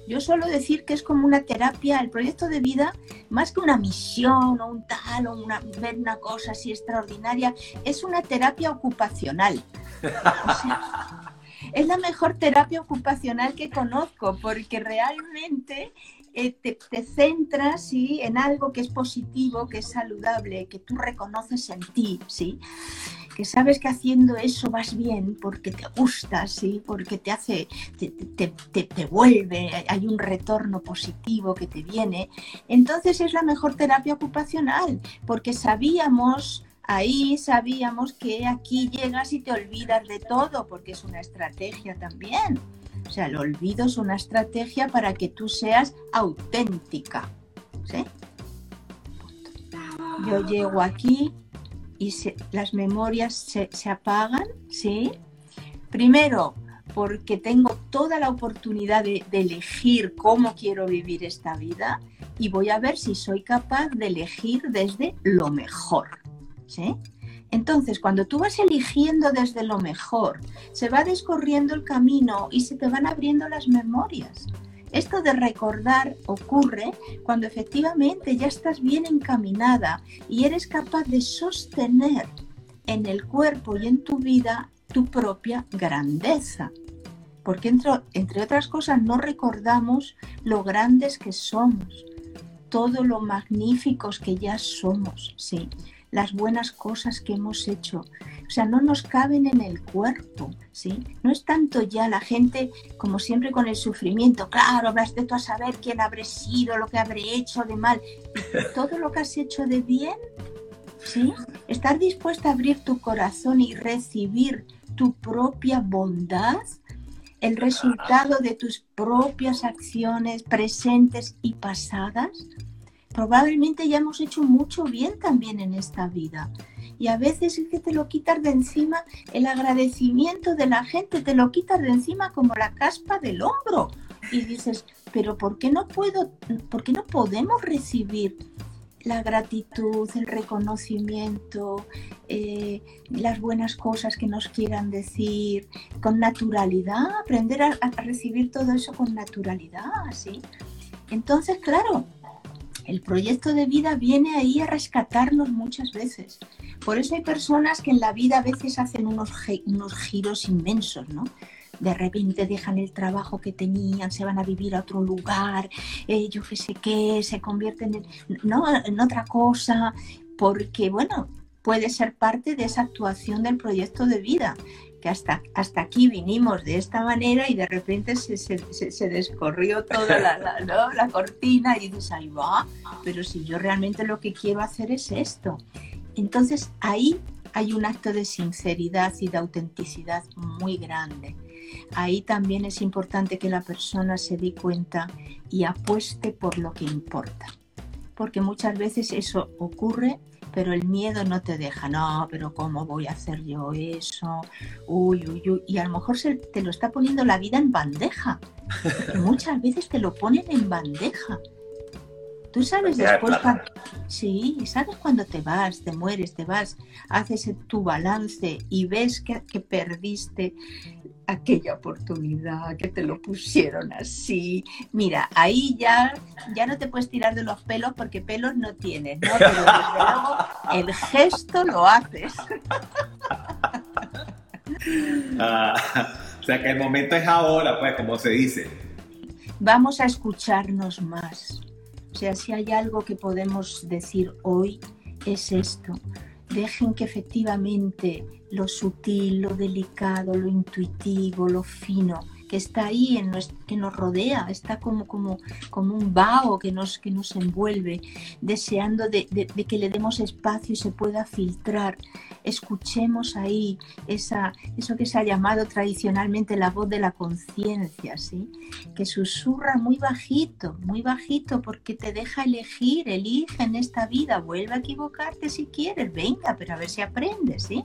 Yo suelo decir que es como una terapia, el proyecto de vida, más que una misión o un tal o una, ver una cosa así extraordinaria, es una terapia ocupacional. *laughs* es la mejor terapia ocupacional que conozco porque realmente eh, te, centras ¿sí? en algo que es positivo, que es saludable, que tú reconoces en ti, ¿sí? que sabes que haciendo eso vas bien porque te gusta, ¿sí? porque te hace, te, te, te, vuelve, hay un retorno positivo que te viene. Entonces es la mejor terapia ocupacional porque sabíamos ahí sabíamos que aquí llegas y te olvidas de todo, porque es una estrategia también. O sea, el olvido es una estrategia para que tú seas auténtica. ¿sí? Yo llego aquí y las memorias se, apagan, ¿sí? Primero, porque tengo toda la oportunidad de, de, elegir cómo quiero vivir esta vida y voy a ver si soy capaz de elegir desde lo mejor. Entonces, cuando tú vas eligiendo desde lo mejor, se va descorriendo el camino y se te van abriendo las memorias. Esto de recordar ocurre cuando efectivamente ya estás bien encaminada y eres capaz de sostener en el cuerpo y en tu vida tu propia grandeza. Porque entre, otras cosas no recordamos lo grandes que somos, todo lo magníficos que ya somos, sí, las buenas cosas que hemos hecho. O sea, no nos caben en el cuerpo, ¿sí? No es tanto ya la gente como siempre con el sufrimiento. Claro, de tú a saber quién habré sido, lo que habré hecho de mal. *laughs* todo lo que has hecho de bien, ¿sí? Estar dispuesta a abrir tu corazón y recibir tu propia bondad, el resultado de tus propias acciones presentes y pasadas, probablemente ya hemos hecho mucho bien también en esta vida. Y a veces es que te lo quitas de encima, el agradecimiento de la gente, te lo quitas de encima como la caspa del hombro. Y dices, pero ¿por qué no puedo, por qué no podemos recibir la gratitud, el reconocimiento, eh, las buenas cosas que nos quieran decir, con naturalidad, aprender a, recibir todo eso con naturalidad, ¿sí? Entonces, claro, el proyecto de vida viene ahí a rescatarnos muchas veces. Por eso hay personas que en la vida a veces hacen unos, unos giros inmensos, ¿no? de repente dejan el trabajo que tenían, se van a vivir a otro lugar, eh, yo qué sé qué, se convierten en, no, en otra cosa, porque bueno, puede ser parte de esa actuación del proyecto de vida, que hasta, hasta aquí vinimos de esta manera y de repente se, se, descorrió toda la, la, la, cortina y dices, ahí va, pero si yo realmente lo que quiero hacer es esto. Entonces ahí hay un acto de sinceridad y de autenticidad muy grande ahí también es importante que la persona se dé cuenta y apueste por lo que importa. Porque muchas veces eso ocurre, pero el miedo no te deja. No, pero ¿cómo voy a hacer yo eso? Uy, uy, uy. Y a lo mejor se te lo está poniendo la vida en bandeja. *laughs* muchas veces te lo ponen en bandeja. Tú sabes después cuando, sí, sabes cuando te vas, te mueres, te vas, haces tu balance y ves que, que perdiste aquella oportunidad, que te lo pusieron así. Mira, ahí ya, ya no te puedes tirar de los pelos porque pelos no tienes, ¿no? Pero desde luego el gesto lo haces. *laughs* Ah, o sea que el momento es ahora, pues, como se dice. Vamos a escucharnos más. O sea, si hay algo que podemos decir hoy, es esto. Dejen que efectivamente lo sutil, lo delicado, lo intuitivo, lo fino, que está ahí, en que nos rodea, está como, como, como un vaho que nos, que nos envuelve, deseando de, que le demos espacio y se pueda filtrar. Escuchemos ahí esa, eso que se ha llamado tradicionalmente la voz de la conciencia, ¿sí? que susurra muy bajito, muy bajito, porque te deja elegir, elige en esta vida, vuelve a equivocarte si quieres, venga, pero a ver si aprendes, ¿sí?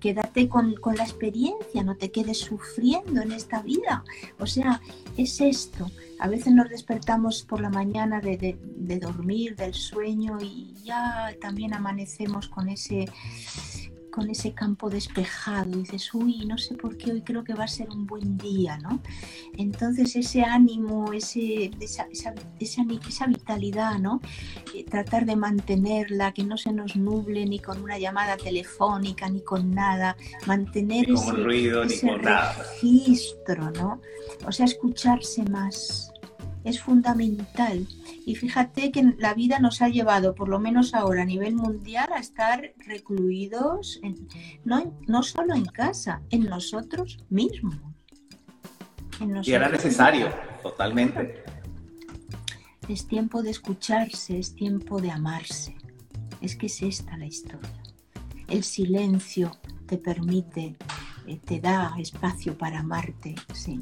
quédate con, con la experiencia, no te quedes sufriendo en esta vida o sea, es esto. A veces nos despertamos por la mañana de, dormir, del sueño y ya también amanecemos con ese con ese campo despejado y dices, uy, no sé por qué hoy creo que va a ser un buen día, ¿no? Entonces ese ánimo, ese, esa, esa, vitalidad, ¿no? Eh, tratar de mantenerla, que no se nos nuble ni con una llamada telefónica, ni con nada, mantener ese, ruido, registro, ¿no? O sea, escucharse más es fundamental. Y fíjate que la vida nos ha llevado, por lo menos ahora a nivel mundial, a estar recluidos, no, no solo en casa, en nosotros mismos. y era necesario, totalmente. Es tiempo de escucharse, es tiempo de amarse. Es que es esta la historia. El silencio te permite, eh, te da espacio para amarte, sí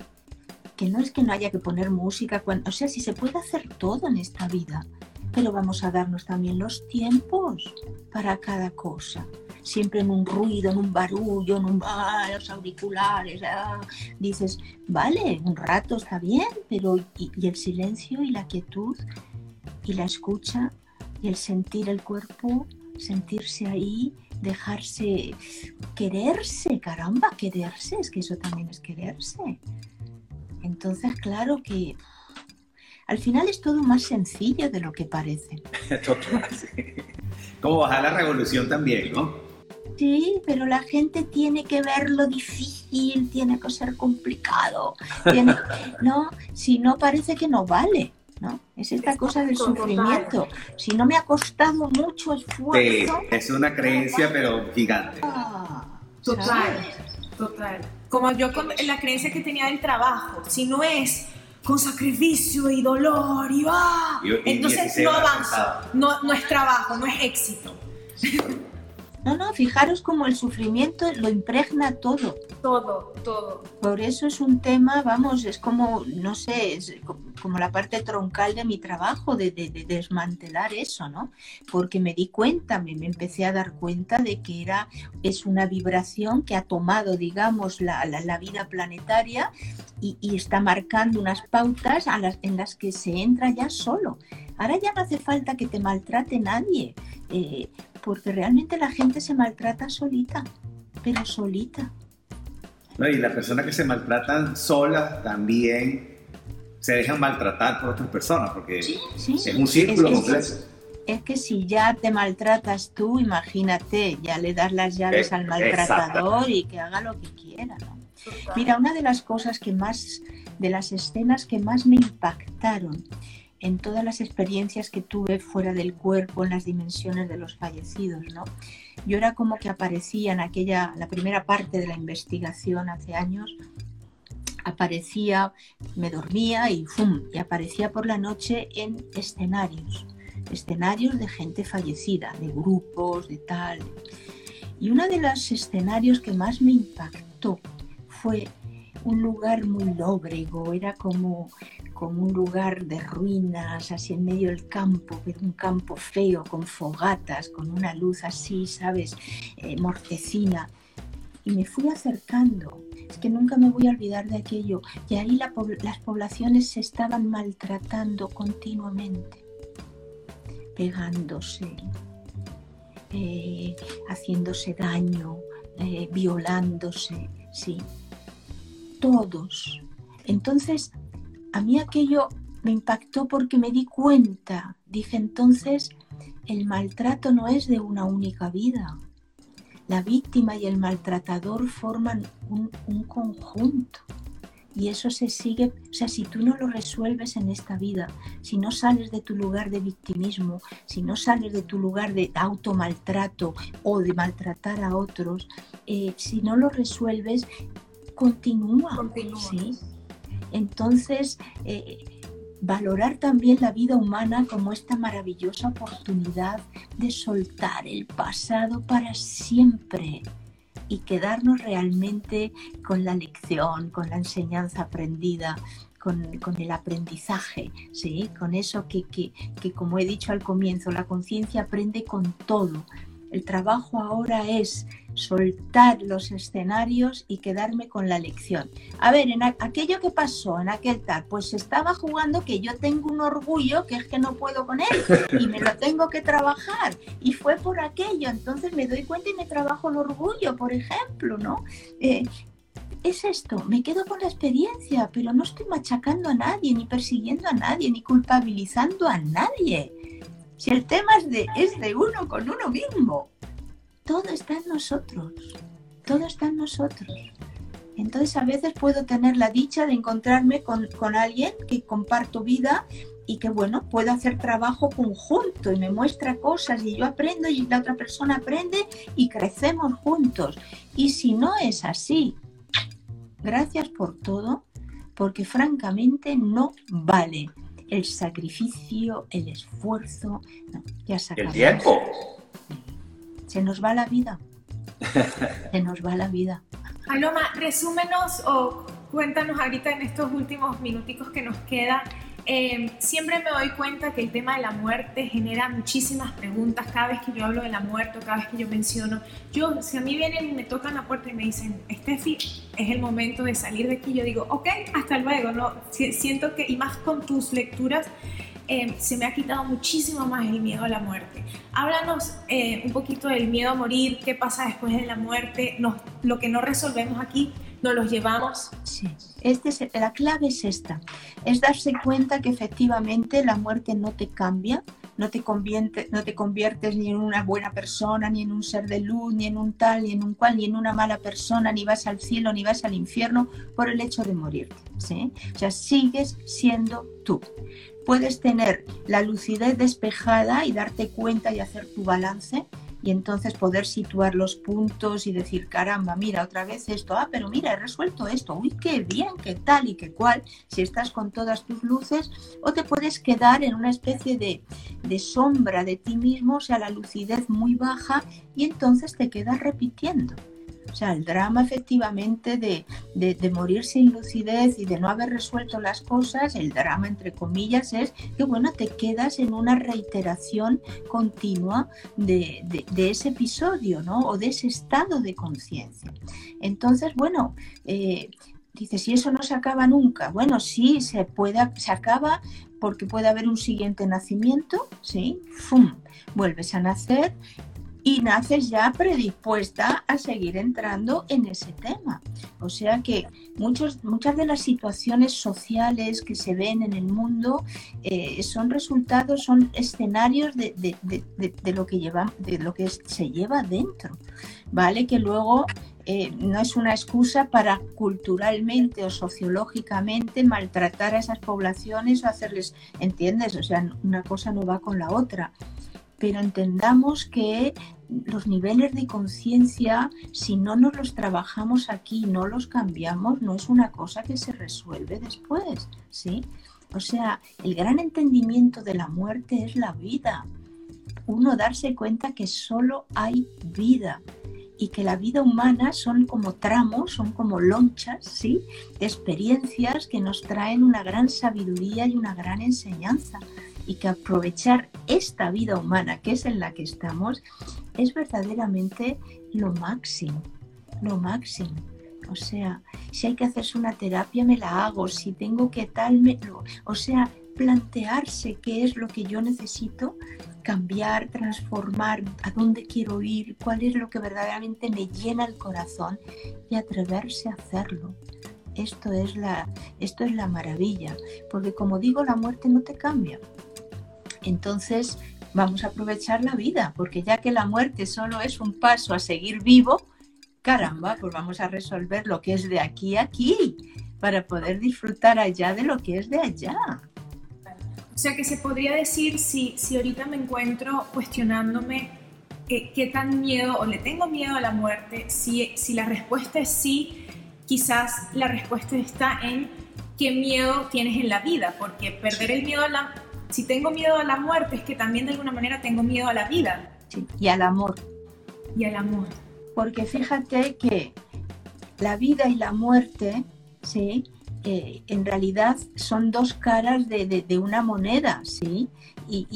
que no es que no haya que poner música, o sea, si se puede hacer todo en esta vida, pero vamos a darnos también los tiempos para cada cosa. Siempre en un ruido, en un barullo, en un ah, los auriculares, ah, dices, vale, un rato está bien, pero y, y el silencio y la quietud y la escucha y el sentir el cuerpo, sentirse ahí dejarse quererse, caramba, quererse, es que eso también es quererse. Entonces, claro que al final es todo más sencillo de lo que parece. Total, sí. Como bajar la revolución también, ¿no? Sí, pero la gente tiene que verlo difícil, tiene que ser complicado. Tiene, *laughs* no, si no parece que no vale. ¿no? Es esta cosa del sufrimiento. Si no me ha costado mucho esfuerzo. Sí, es una creencia, pero gigante. ah, Total, ¿sabes? total. Como yo con la creencia que tenía del trabajo, si no es con sacrificio y dolor y ¡ah! Y entonces no va avanzo, cansado. no, no es trabajo, no es éxito. No, no, fijaros como el sufrimiento lo impregna todo. Todo, todo. Por eso es un tema, vamos, es como, no sé, es como la parte troncal de mi trabajo, de, de- de desmantelar eso, ¿no? Porque me di cuenta, me, me empecé a dar cuenta de que era, es una vibración que ha tomado, digamos, la, la- la vida planetaria y, y está marcando unas pautas a las, en las que se entra ya solo. Ahora ya no hace falta que te maltrate nadie, eh, porque realmente la gente se maltrata solita, pero solita. ¿no? Y las personas que se maltratan solas también se dejan maltratar por otras personas, porque Sí, es un círculo Es que- completo. Es que si ya te maltratas tú, imagínate, ya le das las llaves Eh, al maltratador y que haga lo que quiera, ¿no? Mira, una de las cosas que más, de las escenas que más me impactaron en todas las experiencias que tuve fuera del cuerpo, en las dimensiones de los fallecidos, ¿no? Yo era como que aparecía en aquella, la primera parte de la investigación hace años, aparecía, me dormía y ¡fum! y aparecía por la noche en escenarios, escenarios de gente fallecida, de grupos, de tal. Y uno de los escenarios que más me impactó fue un lugar muy lóbrego, era como, como un lugar de ruinas, así en medio del campo, pero un campo feo, con fogatas, con una luz así, ¿sabes? Eh, mortecina. Y me fui acercando. Es que nunca me voy a olvidar de aquello. Y ahí las poblaciones se estaban maltratando continuamente, pegándose, eh, haciéndose daño, eh, violándose, sí, todos. Entonces, a mí aquello me impactó porque me di cuenta, dije entonces, el maltrato no es de una única vida. La víctima y el maltratador forman un, un conjunto. Y eso se sigue, o sea, si tú no lo resuelves en esta vida, si no sales de tu lugar de victimismo, si no sales de tu lugar de automaltrato o de maltratar a otros, eh, si no lo resuelves, continúa. Continúa. ¿sí? Entonces, eh, valorar también la vida humana como esta maravillosa oportunidad de soltar el pasado para siempre y quedarnos realmente con la lección, con la enseñanza aprendida, con, el aprendizaje, ¿sí? con eso que, que, que, como he dicho al comienzo, la conciencia aprende con todo. El trabajo ahora es soltar los escenarios y quedarme con la lección. A ver, aquello que pasó, en aquel tal, pues estaba jugando que yo tengo un orgullo que es que no puedo con él y me lo tengo que trabajar. Y fue por aquello, entonces me doy cuenta y me trabajo el orgullo, por ejemplo, ¿no? Eh, es esto, me quedo con la experiencia, pero no estoy machacando a nadie, ni persiguiendo a nadie, ni culpabilizando a nadie. Si el tema es de, uno con uno mismo, todo está en nosotros, todo está en nosotros. Entonces a veces puedo tener la dicha de encontrarme con, con alguien que comparto vida y que bueno, puedo hacer trabajo conjunto y me muestra cosas y yo aprendo y la otra persona aprende y crecemos juntos. Y si no es así, gracias por todo, porque francamente no vale el sacrificio, el esfuerzo, no, ya se El acabó. tiempo. Se nos va la vida. *laughs* Se nos va la vida. Paloma, resúmenos o cuéntanos ahorita en estos últimos minuticos que nos queda. Eh, siempre me doy cuenta que el tema de la muerte genera muchísimas preguntas cada vez que yo hablo de la muerte o cada vez que yo menciono. Yo, si a mí vienen y me tocan la puerta y me dicen, Steffi, es el momento de salir de aquí, yo digo, ok, hasta luego. No, Si- siento que, y más con tus lecturas, eh, se me ha quitado muchísimo más el miedo a la muerte. Háblanos eh, un poquito del miedo a morir, qué pasa después de la muerte, lo que no resolvemos aquí, nos los llevamos. Sí, este la clave es esta, es darse cuenta que efectivamente la muerte no te cambia, no te, convierte, no te conviertes ni en una buena persona, ni en un ser de luz, ni en un tal, ni en un cual, ni en una mala persona, ni vas al cielo, ni vas al infierno por el hecho de morirte. ¿sí? O sea, sigues siendo tú. Puedes tener la lucidez despejada y darte cuenta y hacer tu balance, y entonces poder situar los puntos y decir, caramba, mira, otra vez esto, ah, pero mira, he resuelto esto, uy, qué bien, qué tal y qué cual, si estás con todas tus luces, o te puedes quedar en una especie de, de sombra de ti mismo, o sea, la lucidez muy baja, y entonces te quedas repitiendo. O sea, el drama efectivamente de, de, morir sin lucidez y de no haber resuelto las cosas, el drama entre comillas es que, bueno, te quedas en una reiteración continua de, de ese episodio, ¿no? O de ese estado de conciencia. Entonces, bueno, eh, dices, ¿y eso no se acaba nunca? Bueno, sí, se, puede, se acaba porque puede haber un siguiente nacimiento, ¿sí? ¡Fum! Vuelves a nacer y naces ya predispuesta a seguir entrando en ese tema. O sea que muchos, muchas de las situaciones sociales que se ven en el mundo eh, son resultados, son escenarios de, lo que lleva, de lo que se lleva dentro. ¿Vale? Que luego eh, no es una excusa para culturalmente o sociológicamente maltratar a esas poblaciones o hacerles, ¿entiendes? O sea, una cosa no va con la otra pero entendamos que los niveles de conciencia, si no nos los trabajamos aquí, no los cambiamos, no es una cosa que se resuelve después, ¿sí? O sea, el gran entendimiento de la muerte es la vida. Uno darse cuenta que solo hay vida y que la vida humana son como tramos, son como lonchas, ¿sí? De experiencias que nos traen una gran sabiduría y una gran enseñanza y que aprovechar esta vida humana que es en la que estamos es verdaderamente lo máximo, lo máximo. O sea, si hay que hacerse una terapia, me la hago. Si tengo que tal, me lo... O sea, plantearse qué es lo que yo necesito cambiar, transformar, a dónde quiero ir, cuál es lo que verdaderamente me llena el corazón y atreverse a hacerlo. Esto es la, esto es la maravilla, porque como digo, la muerte no te cambia. Entonces, vamos a aprovechar la vida, porque ya que la muerte solo es un paso a seguir vivo, caramba, pues vamos a resolver lo que es de aquí a aquí, para poder disfrutar allá de lo que es de allá. O sea que se podría decir, si, si ahorita me encuentro cuestionándome qué, qué tan miedo o le tengo miedo a la muerte, si, si la respuesta es sí, quizás la respuesta está en qué miedo tienes en la vida, porque perder el miedo a la, si tengo miedo a la muerte es que también de alguna manera tengo miedo a la vida. y al amor. Y al amor. Porque fíjate que la vida y la muerte, ¿sí? Eh, en realidad son dos caras de, una moneda, ¿sí? Y,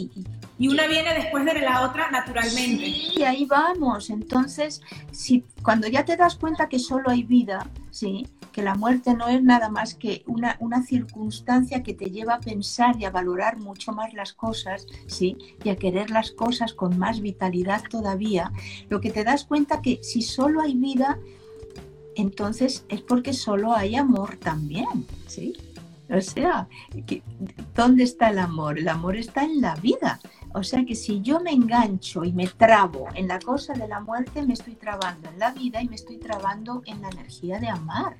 y, una viene después de la otra naturalmente. Sí, ahí vamos. Entonces, si cuando ya te das cuenta que solo hay vida, ¿sí? que la muerte no es nada más que una, una circunstancia que te lleva a pensar y a valorar mucho más las cosas, ¿sí? Y a querer las cosas con más vitalidad todavía, lo que te das cuenta que si solo hay vida, entonces es porque solo hay amor también, ¿sí? O sea, ¿dónde está el amor? El amor está en la vida. O sea que si yo me engancho y me trabo en la cosa de la muerte, me estoy trabando en la vida y me estoy trabando en la energía de amar.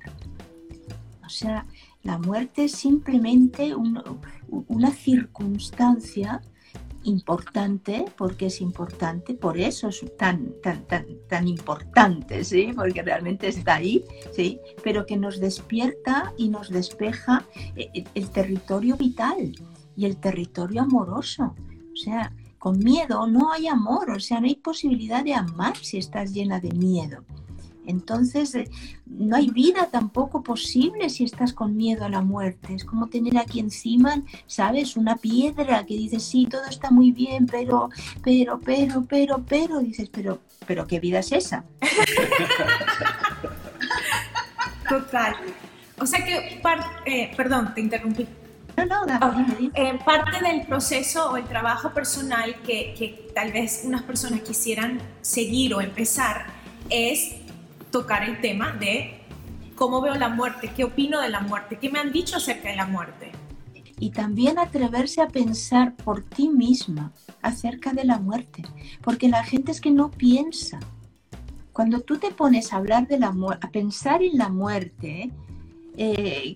O sea, la muerte es simplemente una circunstancia importante, porque es importante, por eso es tan, tan, tan, tan importante, ¿sí? porque realmente está ahí, ¿sí? pero que nos despierta y nos despeja eh, el territorio vital y el territorio amoroso. O sea, con miedo no hay amor, o sea, no hay posibilidad de amar si estás llena de miedo. Entonces, eh, no hay vida tampoco posible si estás con miedo a la muerte. Es como tener aquí encima, ¿sabes? Una piedra que dices, sí, todo está muy bien, pero, pero, pero, pero, pero, dices, pero, pero, ¿qué vida es esa? *laughs* Total. O sea que, eh, perdón, te interrumpí. No, no, oh, eh, parte del proceso o el trabajo personal que, que tal vez unas personas quisieran seguir o empezar es tocar el tema de cómo veo la muerte, qué opino de la muerte, qué me han dicho acerca de la muerte. Y también atreverse a pensar por ti misma acerca de la muerte, porque la gente es que no piensa. Cuando tú te pones a hablar de la muerte, a pensar en la muerte, eh,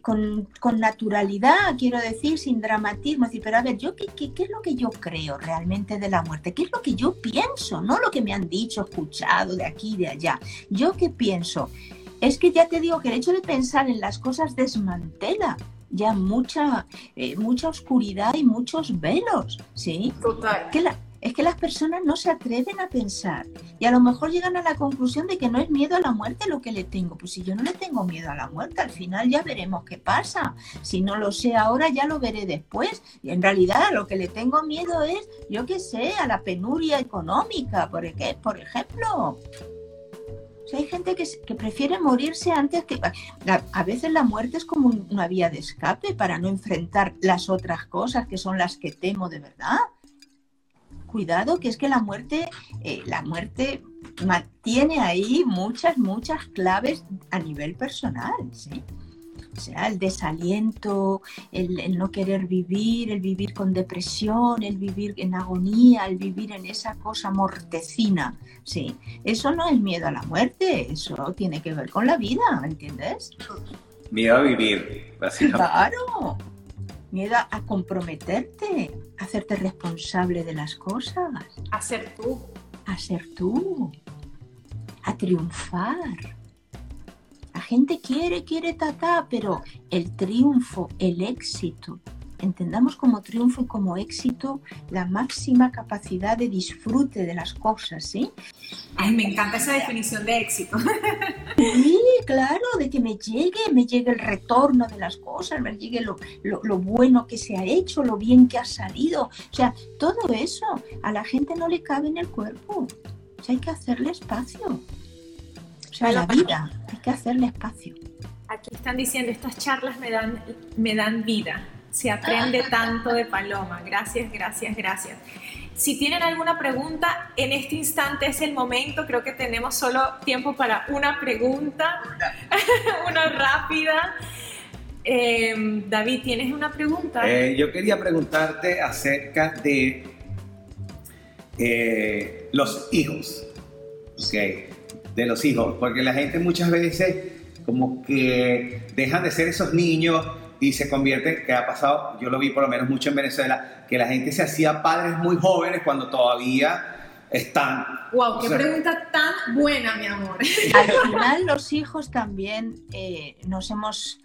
con, naturalidad, quiero decir, sin dramatismo, decir, pero a ver, yo qué, qué, es lo que yo creo realmente de la muerte? ¿Qué es lo que yo pienso? No lo que me han dicho, escuchado de aquí y de allá. ¿Yo qué pienso? Es que ya te digo que el hecho de pensar en las cosas desmantela ya mucha, eh, mucha oscuridad y muchos velos, ¿sí? Total. Que la, es que las personas no se atreven a pensar y a lo mejor llegan a la conclusión de que no es miedo a la muerte lo que le tengo. Pues si yo no le tengo miedo a la muerte, al final ya veremos qué pasa. Si no lo sé ahora, ya lo veré después. Y en realidad lo que le tengo miedo es, yo qué sé, a la penuria económica, por, por ejemplo. hay gente que, prefiere morirse antes que... A, veces la muerte es como una vía de escape para no enfrentar las otras cosas que son las que temo de verdad cuidado, que es que la muerte, eh, la muerte mantiene ahí muchas, muchas claves a nivel personal, ¿sí? O sea, el desaliento, el, no querer vivir, el vivir con depresión, el vivir en agonía, el vivir en esa cosa mortecina, ¿sí? Eso no es miedo a la muerte, eso tiene que ver con la vida, ¿entiendes? Miedo a vivir, básicamente. Claro, miedo a comprometerte, a hacerte responsable de las cosas. A ser tú. A ser tú. A triunfar. La gente quiere, quiere tata, pero el triunfo, el éxito, entendamos como triunfo y como éxito la máxima capacidad de disfrute de las cosas, ¿sí? Ay, me encanta esa definición de éxito. Sí, claro, de que me llegue, me llegue el retorno de las cosas, me llegue lo, lo, bueno que se ha hecho, lo bien que ha salido. O sea, todo eso a la gente no le cabe en el cuerpo. O sea, hay que hacerle espacio. O sea, la vida, hay que hacerle espacio. Aquí están diciendo, estas charlas me dan, me dan vida se aprende *laughs* tanto de Paloma. Gracias, gracias, gracias. Si tienen alguna pregunta, en este instante es el momento. Creo que tenemos solo tiempo para una pregunta, *laughs* una rápida. Em, David, ¿tienes una pregunta? Eh, yo quería preguntarte acerca de eh, los hijos, De los hijos, porque la gente muchas veces como que dejan de ser esos niños y se convierte, que ha pasado, yo lo vi por lo menos mucho en Venezuela, que la gente se hacía padres muy jóvenes cuando todavía están. ¡Wow! ¡Qué pregunta tan buena, mi amor! Al final, los hijos también eh, nos hemos.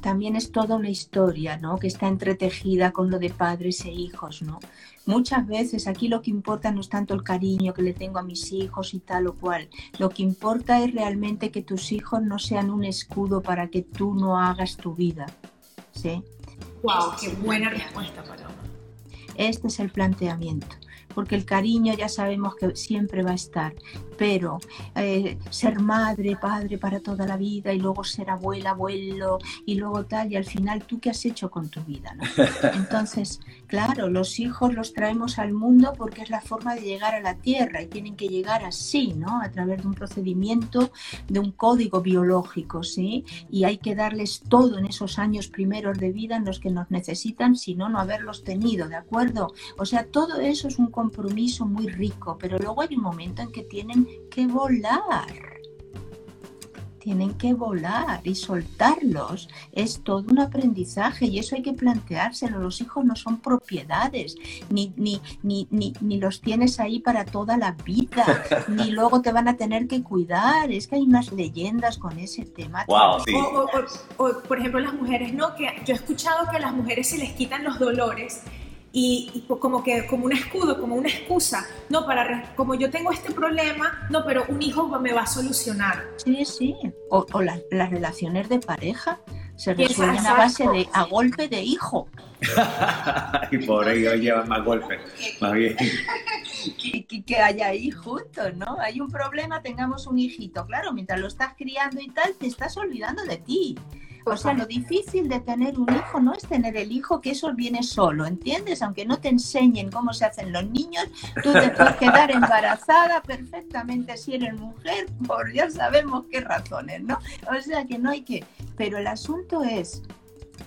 También es toda una historia, ¿no? Que está entretejida con lo de padres e hijos, ¿no? Muchas veces aquí lo que importa no es tanto el cariño que le tengo a mis hijos y tal o cual. Lo que importa es realmente que tus hijos no sean un escudo para que tú no hagas tu vida. ¿Sí? ¡Wow! ¡Qué buena respuesta, Paloma! Este es el planteamiento porque el cariño ya sabemos que siempre va a estar, pero eh, ser madre, padre para toda la vida y luego ser abuela, abuelo y luego tal, y al final tú qué has hecho con tu vida, ¿no? *laughs* Entonces, claro, los hijos los traemos al mundo porque es la forma de llegar a la tierra y tienen que llegar así, ¿no? A través de un procedimiento, de un código biológico, ¿sí? Y hay que darles todo en esos años primeros de vida en los que nos necesitan, si no, no haberlos tenido, ¿de acuerdo? O sea, todo eso es un compromiso muy rico, pero luego hay un momento en que tienen que volar. Tienen que volar y soltarlos. Es todo un aprendizaje y eso hay que planteárselo. Los hijos no son propiedades, ni, ni, ni, ni, los tienes ahí para toda la vida, *laughs* ni luego te van a tener que cuidar. Es que hay unas leyendas con ese tema. Wow, o, por ejemplo, las mujeres, ¿no? Que yo he escuchado que a las mujeres se les quitan los dolores y, como que como un escudo, como una excusa, no para como yo tengo este problema, no, pero un hijo me va a solucionar. Sí, sí, o, las relaciones de pareja se resuelven a base de a golpe de hijo. *laughs* y por ello lleva más golpes, más bien. *laughs* que, que, haya ahí juntos, ¿no? Hay un problema, tengamos un hijito. Claro, mientras lo estás criando y tal, te estás olvidando de ti. O sea, lo difícil de tener un hijo no es tener el hijo, que eso viene solo, ¿entiendes? Aunque no te enseñen cómo se hacen los niños, tú te puedes quedar embarazada perfectamente si eres mujer, por ya sabemos qué razones, ¿no? O sea que no hay que... Pero el asunto es,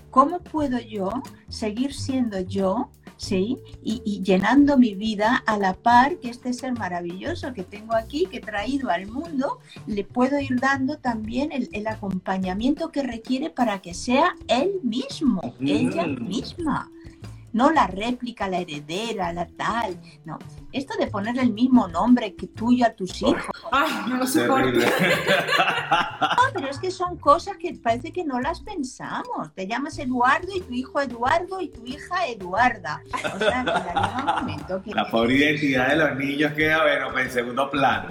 ¿cómo puedo yo seguir siendo yo ¿sí? Y, llenando mi vida a la par que este ser maravilloso que tengo aquí, que he traído al mundo, le puedo ir dando también el, acompañamiento que requiere para que sea él mismo, ella misma no la réplica, la heredera, la tal, no. Esto de ponerle el mismo nombre que tuyo a tus hijos. Ay, no lo soporto. *laughs* No, pero es que son cosas que parece que no las pensamos. Te llamas Eduardo y tu hijo Eduardo y tu hija Eduarda. O sea, que un momento que... La pobre identidad de los niños queda, bueno, en segundo plano.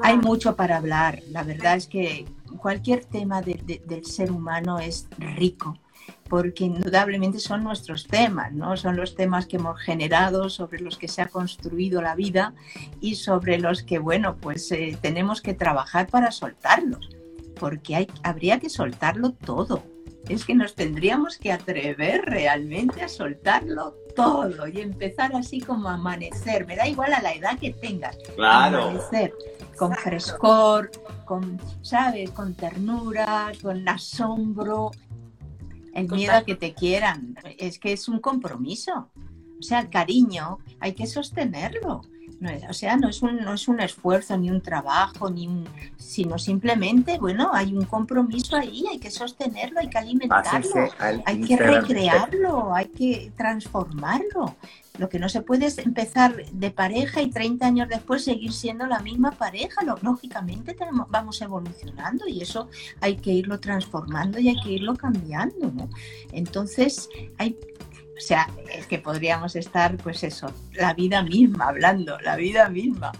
Hay mucho para hablar. La verdad es que cualquier tema del ser humano es rico porque indudablemente son nuestros temas, ¿no? Son los temas que hemos generado, sobre los que se ha construido la vida y sobre los que, bueno, pues eh, tenemos que trabajar para soltarlos, porque hay, habría que soltarlo todo. Es que nos tendríamos que atrever realmente a soltarlo todo y empezar así como a amanecer. Me da igual a la edad que tengas. Claro. Amanecer con frescor, con, ¿sabes? Con ternura, con asombro, el miedo a que te quieran. Es que es un compromiso. O sea, el cariño hay que sostenerlo. No o sea, no es, un, no es un esfuerzo ni un trabajo, ni un, sino simplemente, bueno, hay un compromiso ahí, hay que sostenerlo, hay que alimentarlo, hay que recrearlo, hay que transformarlo. Lo que no se puede es empezar de pareja y 30 años después seguir siendo la misma pareja. lógicamente tenemos, vamos evolucionando y eso hay que irlo transformando y hay que irlo cambiando. ¿no? Entonces, hay, o sea, es que podríamos estar, pues eso, la vida misma, hablando, la vida misma.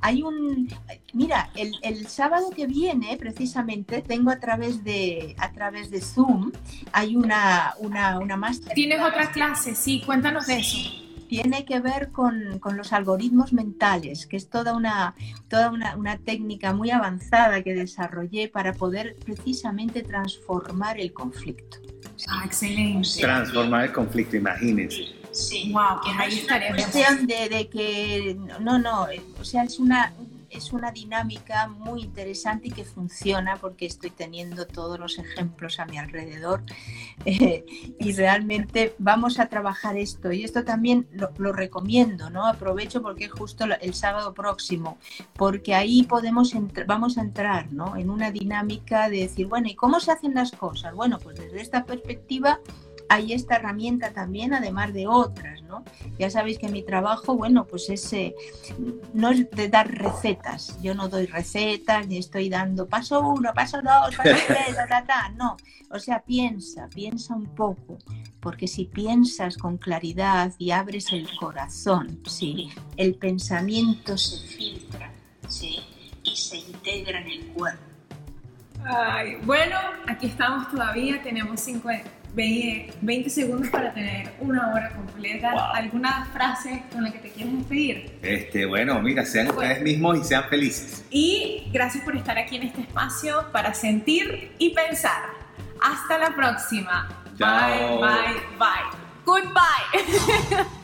Hay un, mira, el, el, sábado que viene, precisamente, tengo a través de, a través de Zoom, hay una, una, una máster. ¿Tienes otra clase? Sí, cuéntanos de eso tiene que ver con, los algoritmos mentales, que es toda, una, toda una, técnica muy avanzada que desarrollé para poder precisamente transformar el conflicto. Ah, excelente. Transformar el conflicto, imagínense. Sí, wow, que ahí estaremos. De, de que, no, no, o sea, es una, es una dinámica muy interesante y que funciona porque estoy teniendo todos los ejemplos a mi alrededor eh, y realmente vamos a trabajar esto y esto también lo, recomiendo, ¿no? Aprovecho porque es justo el sábado próximo, porque ahí podemos vamos a entrar, ¿no? En una dinámica de decir, bueno, ¿y cómo se hacen las cosas? Bueno, pues desde esta perspectiva hay esta herramienta también, además de otras, ¿no? Ya sabéis que mi trabajo, bueno, pues es, eh, no es de dar recetas, yo no doy recetas, ni estoy dando paso uno, paso dos, paso *laughs* tres, ta, ta, no. O sea, piensa, piensa un poco, porque si piensas con claridad y abres el corazón, sí, el pensamiento se filtra, sí, y se integra en el cuerpo. Ay, bueno, aquí estamos todavía, tenemos 50 20 segundos para tener una hora completa. ¿Alguna frase con la que te quieres despedir? Este, bueno, mira, sean ustedes mismos y sean felices. Y gracias por estar aquí en este espacio para sentir y pensar. Hasta la próxima. Bye, bye, bye. Goodbye. *laughs*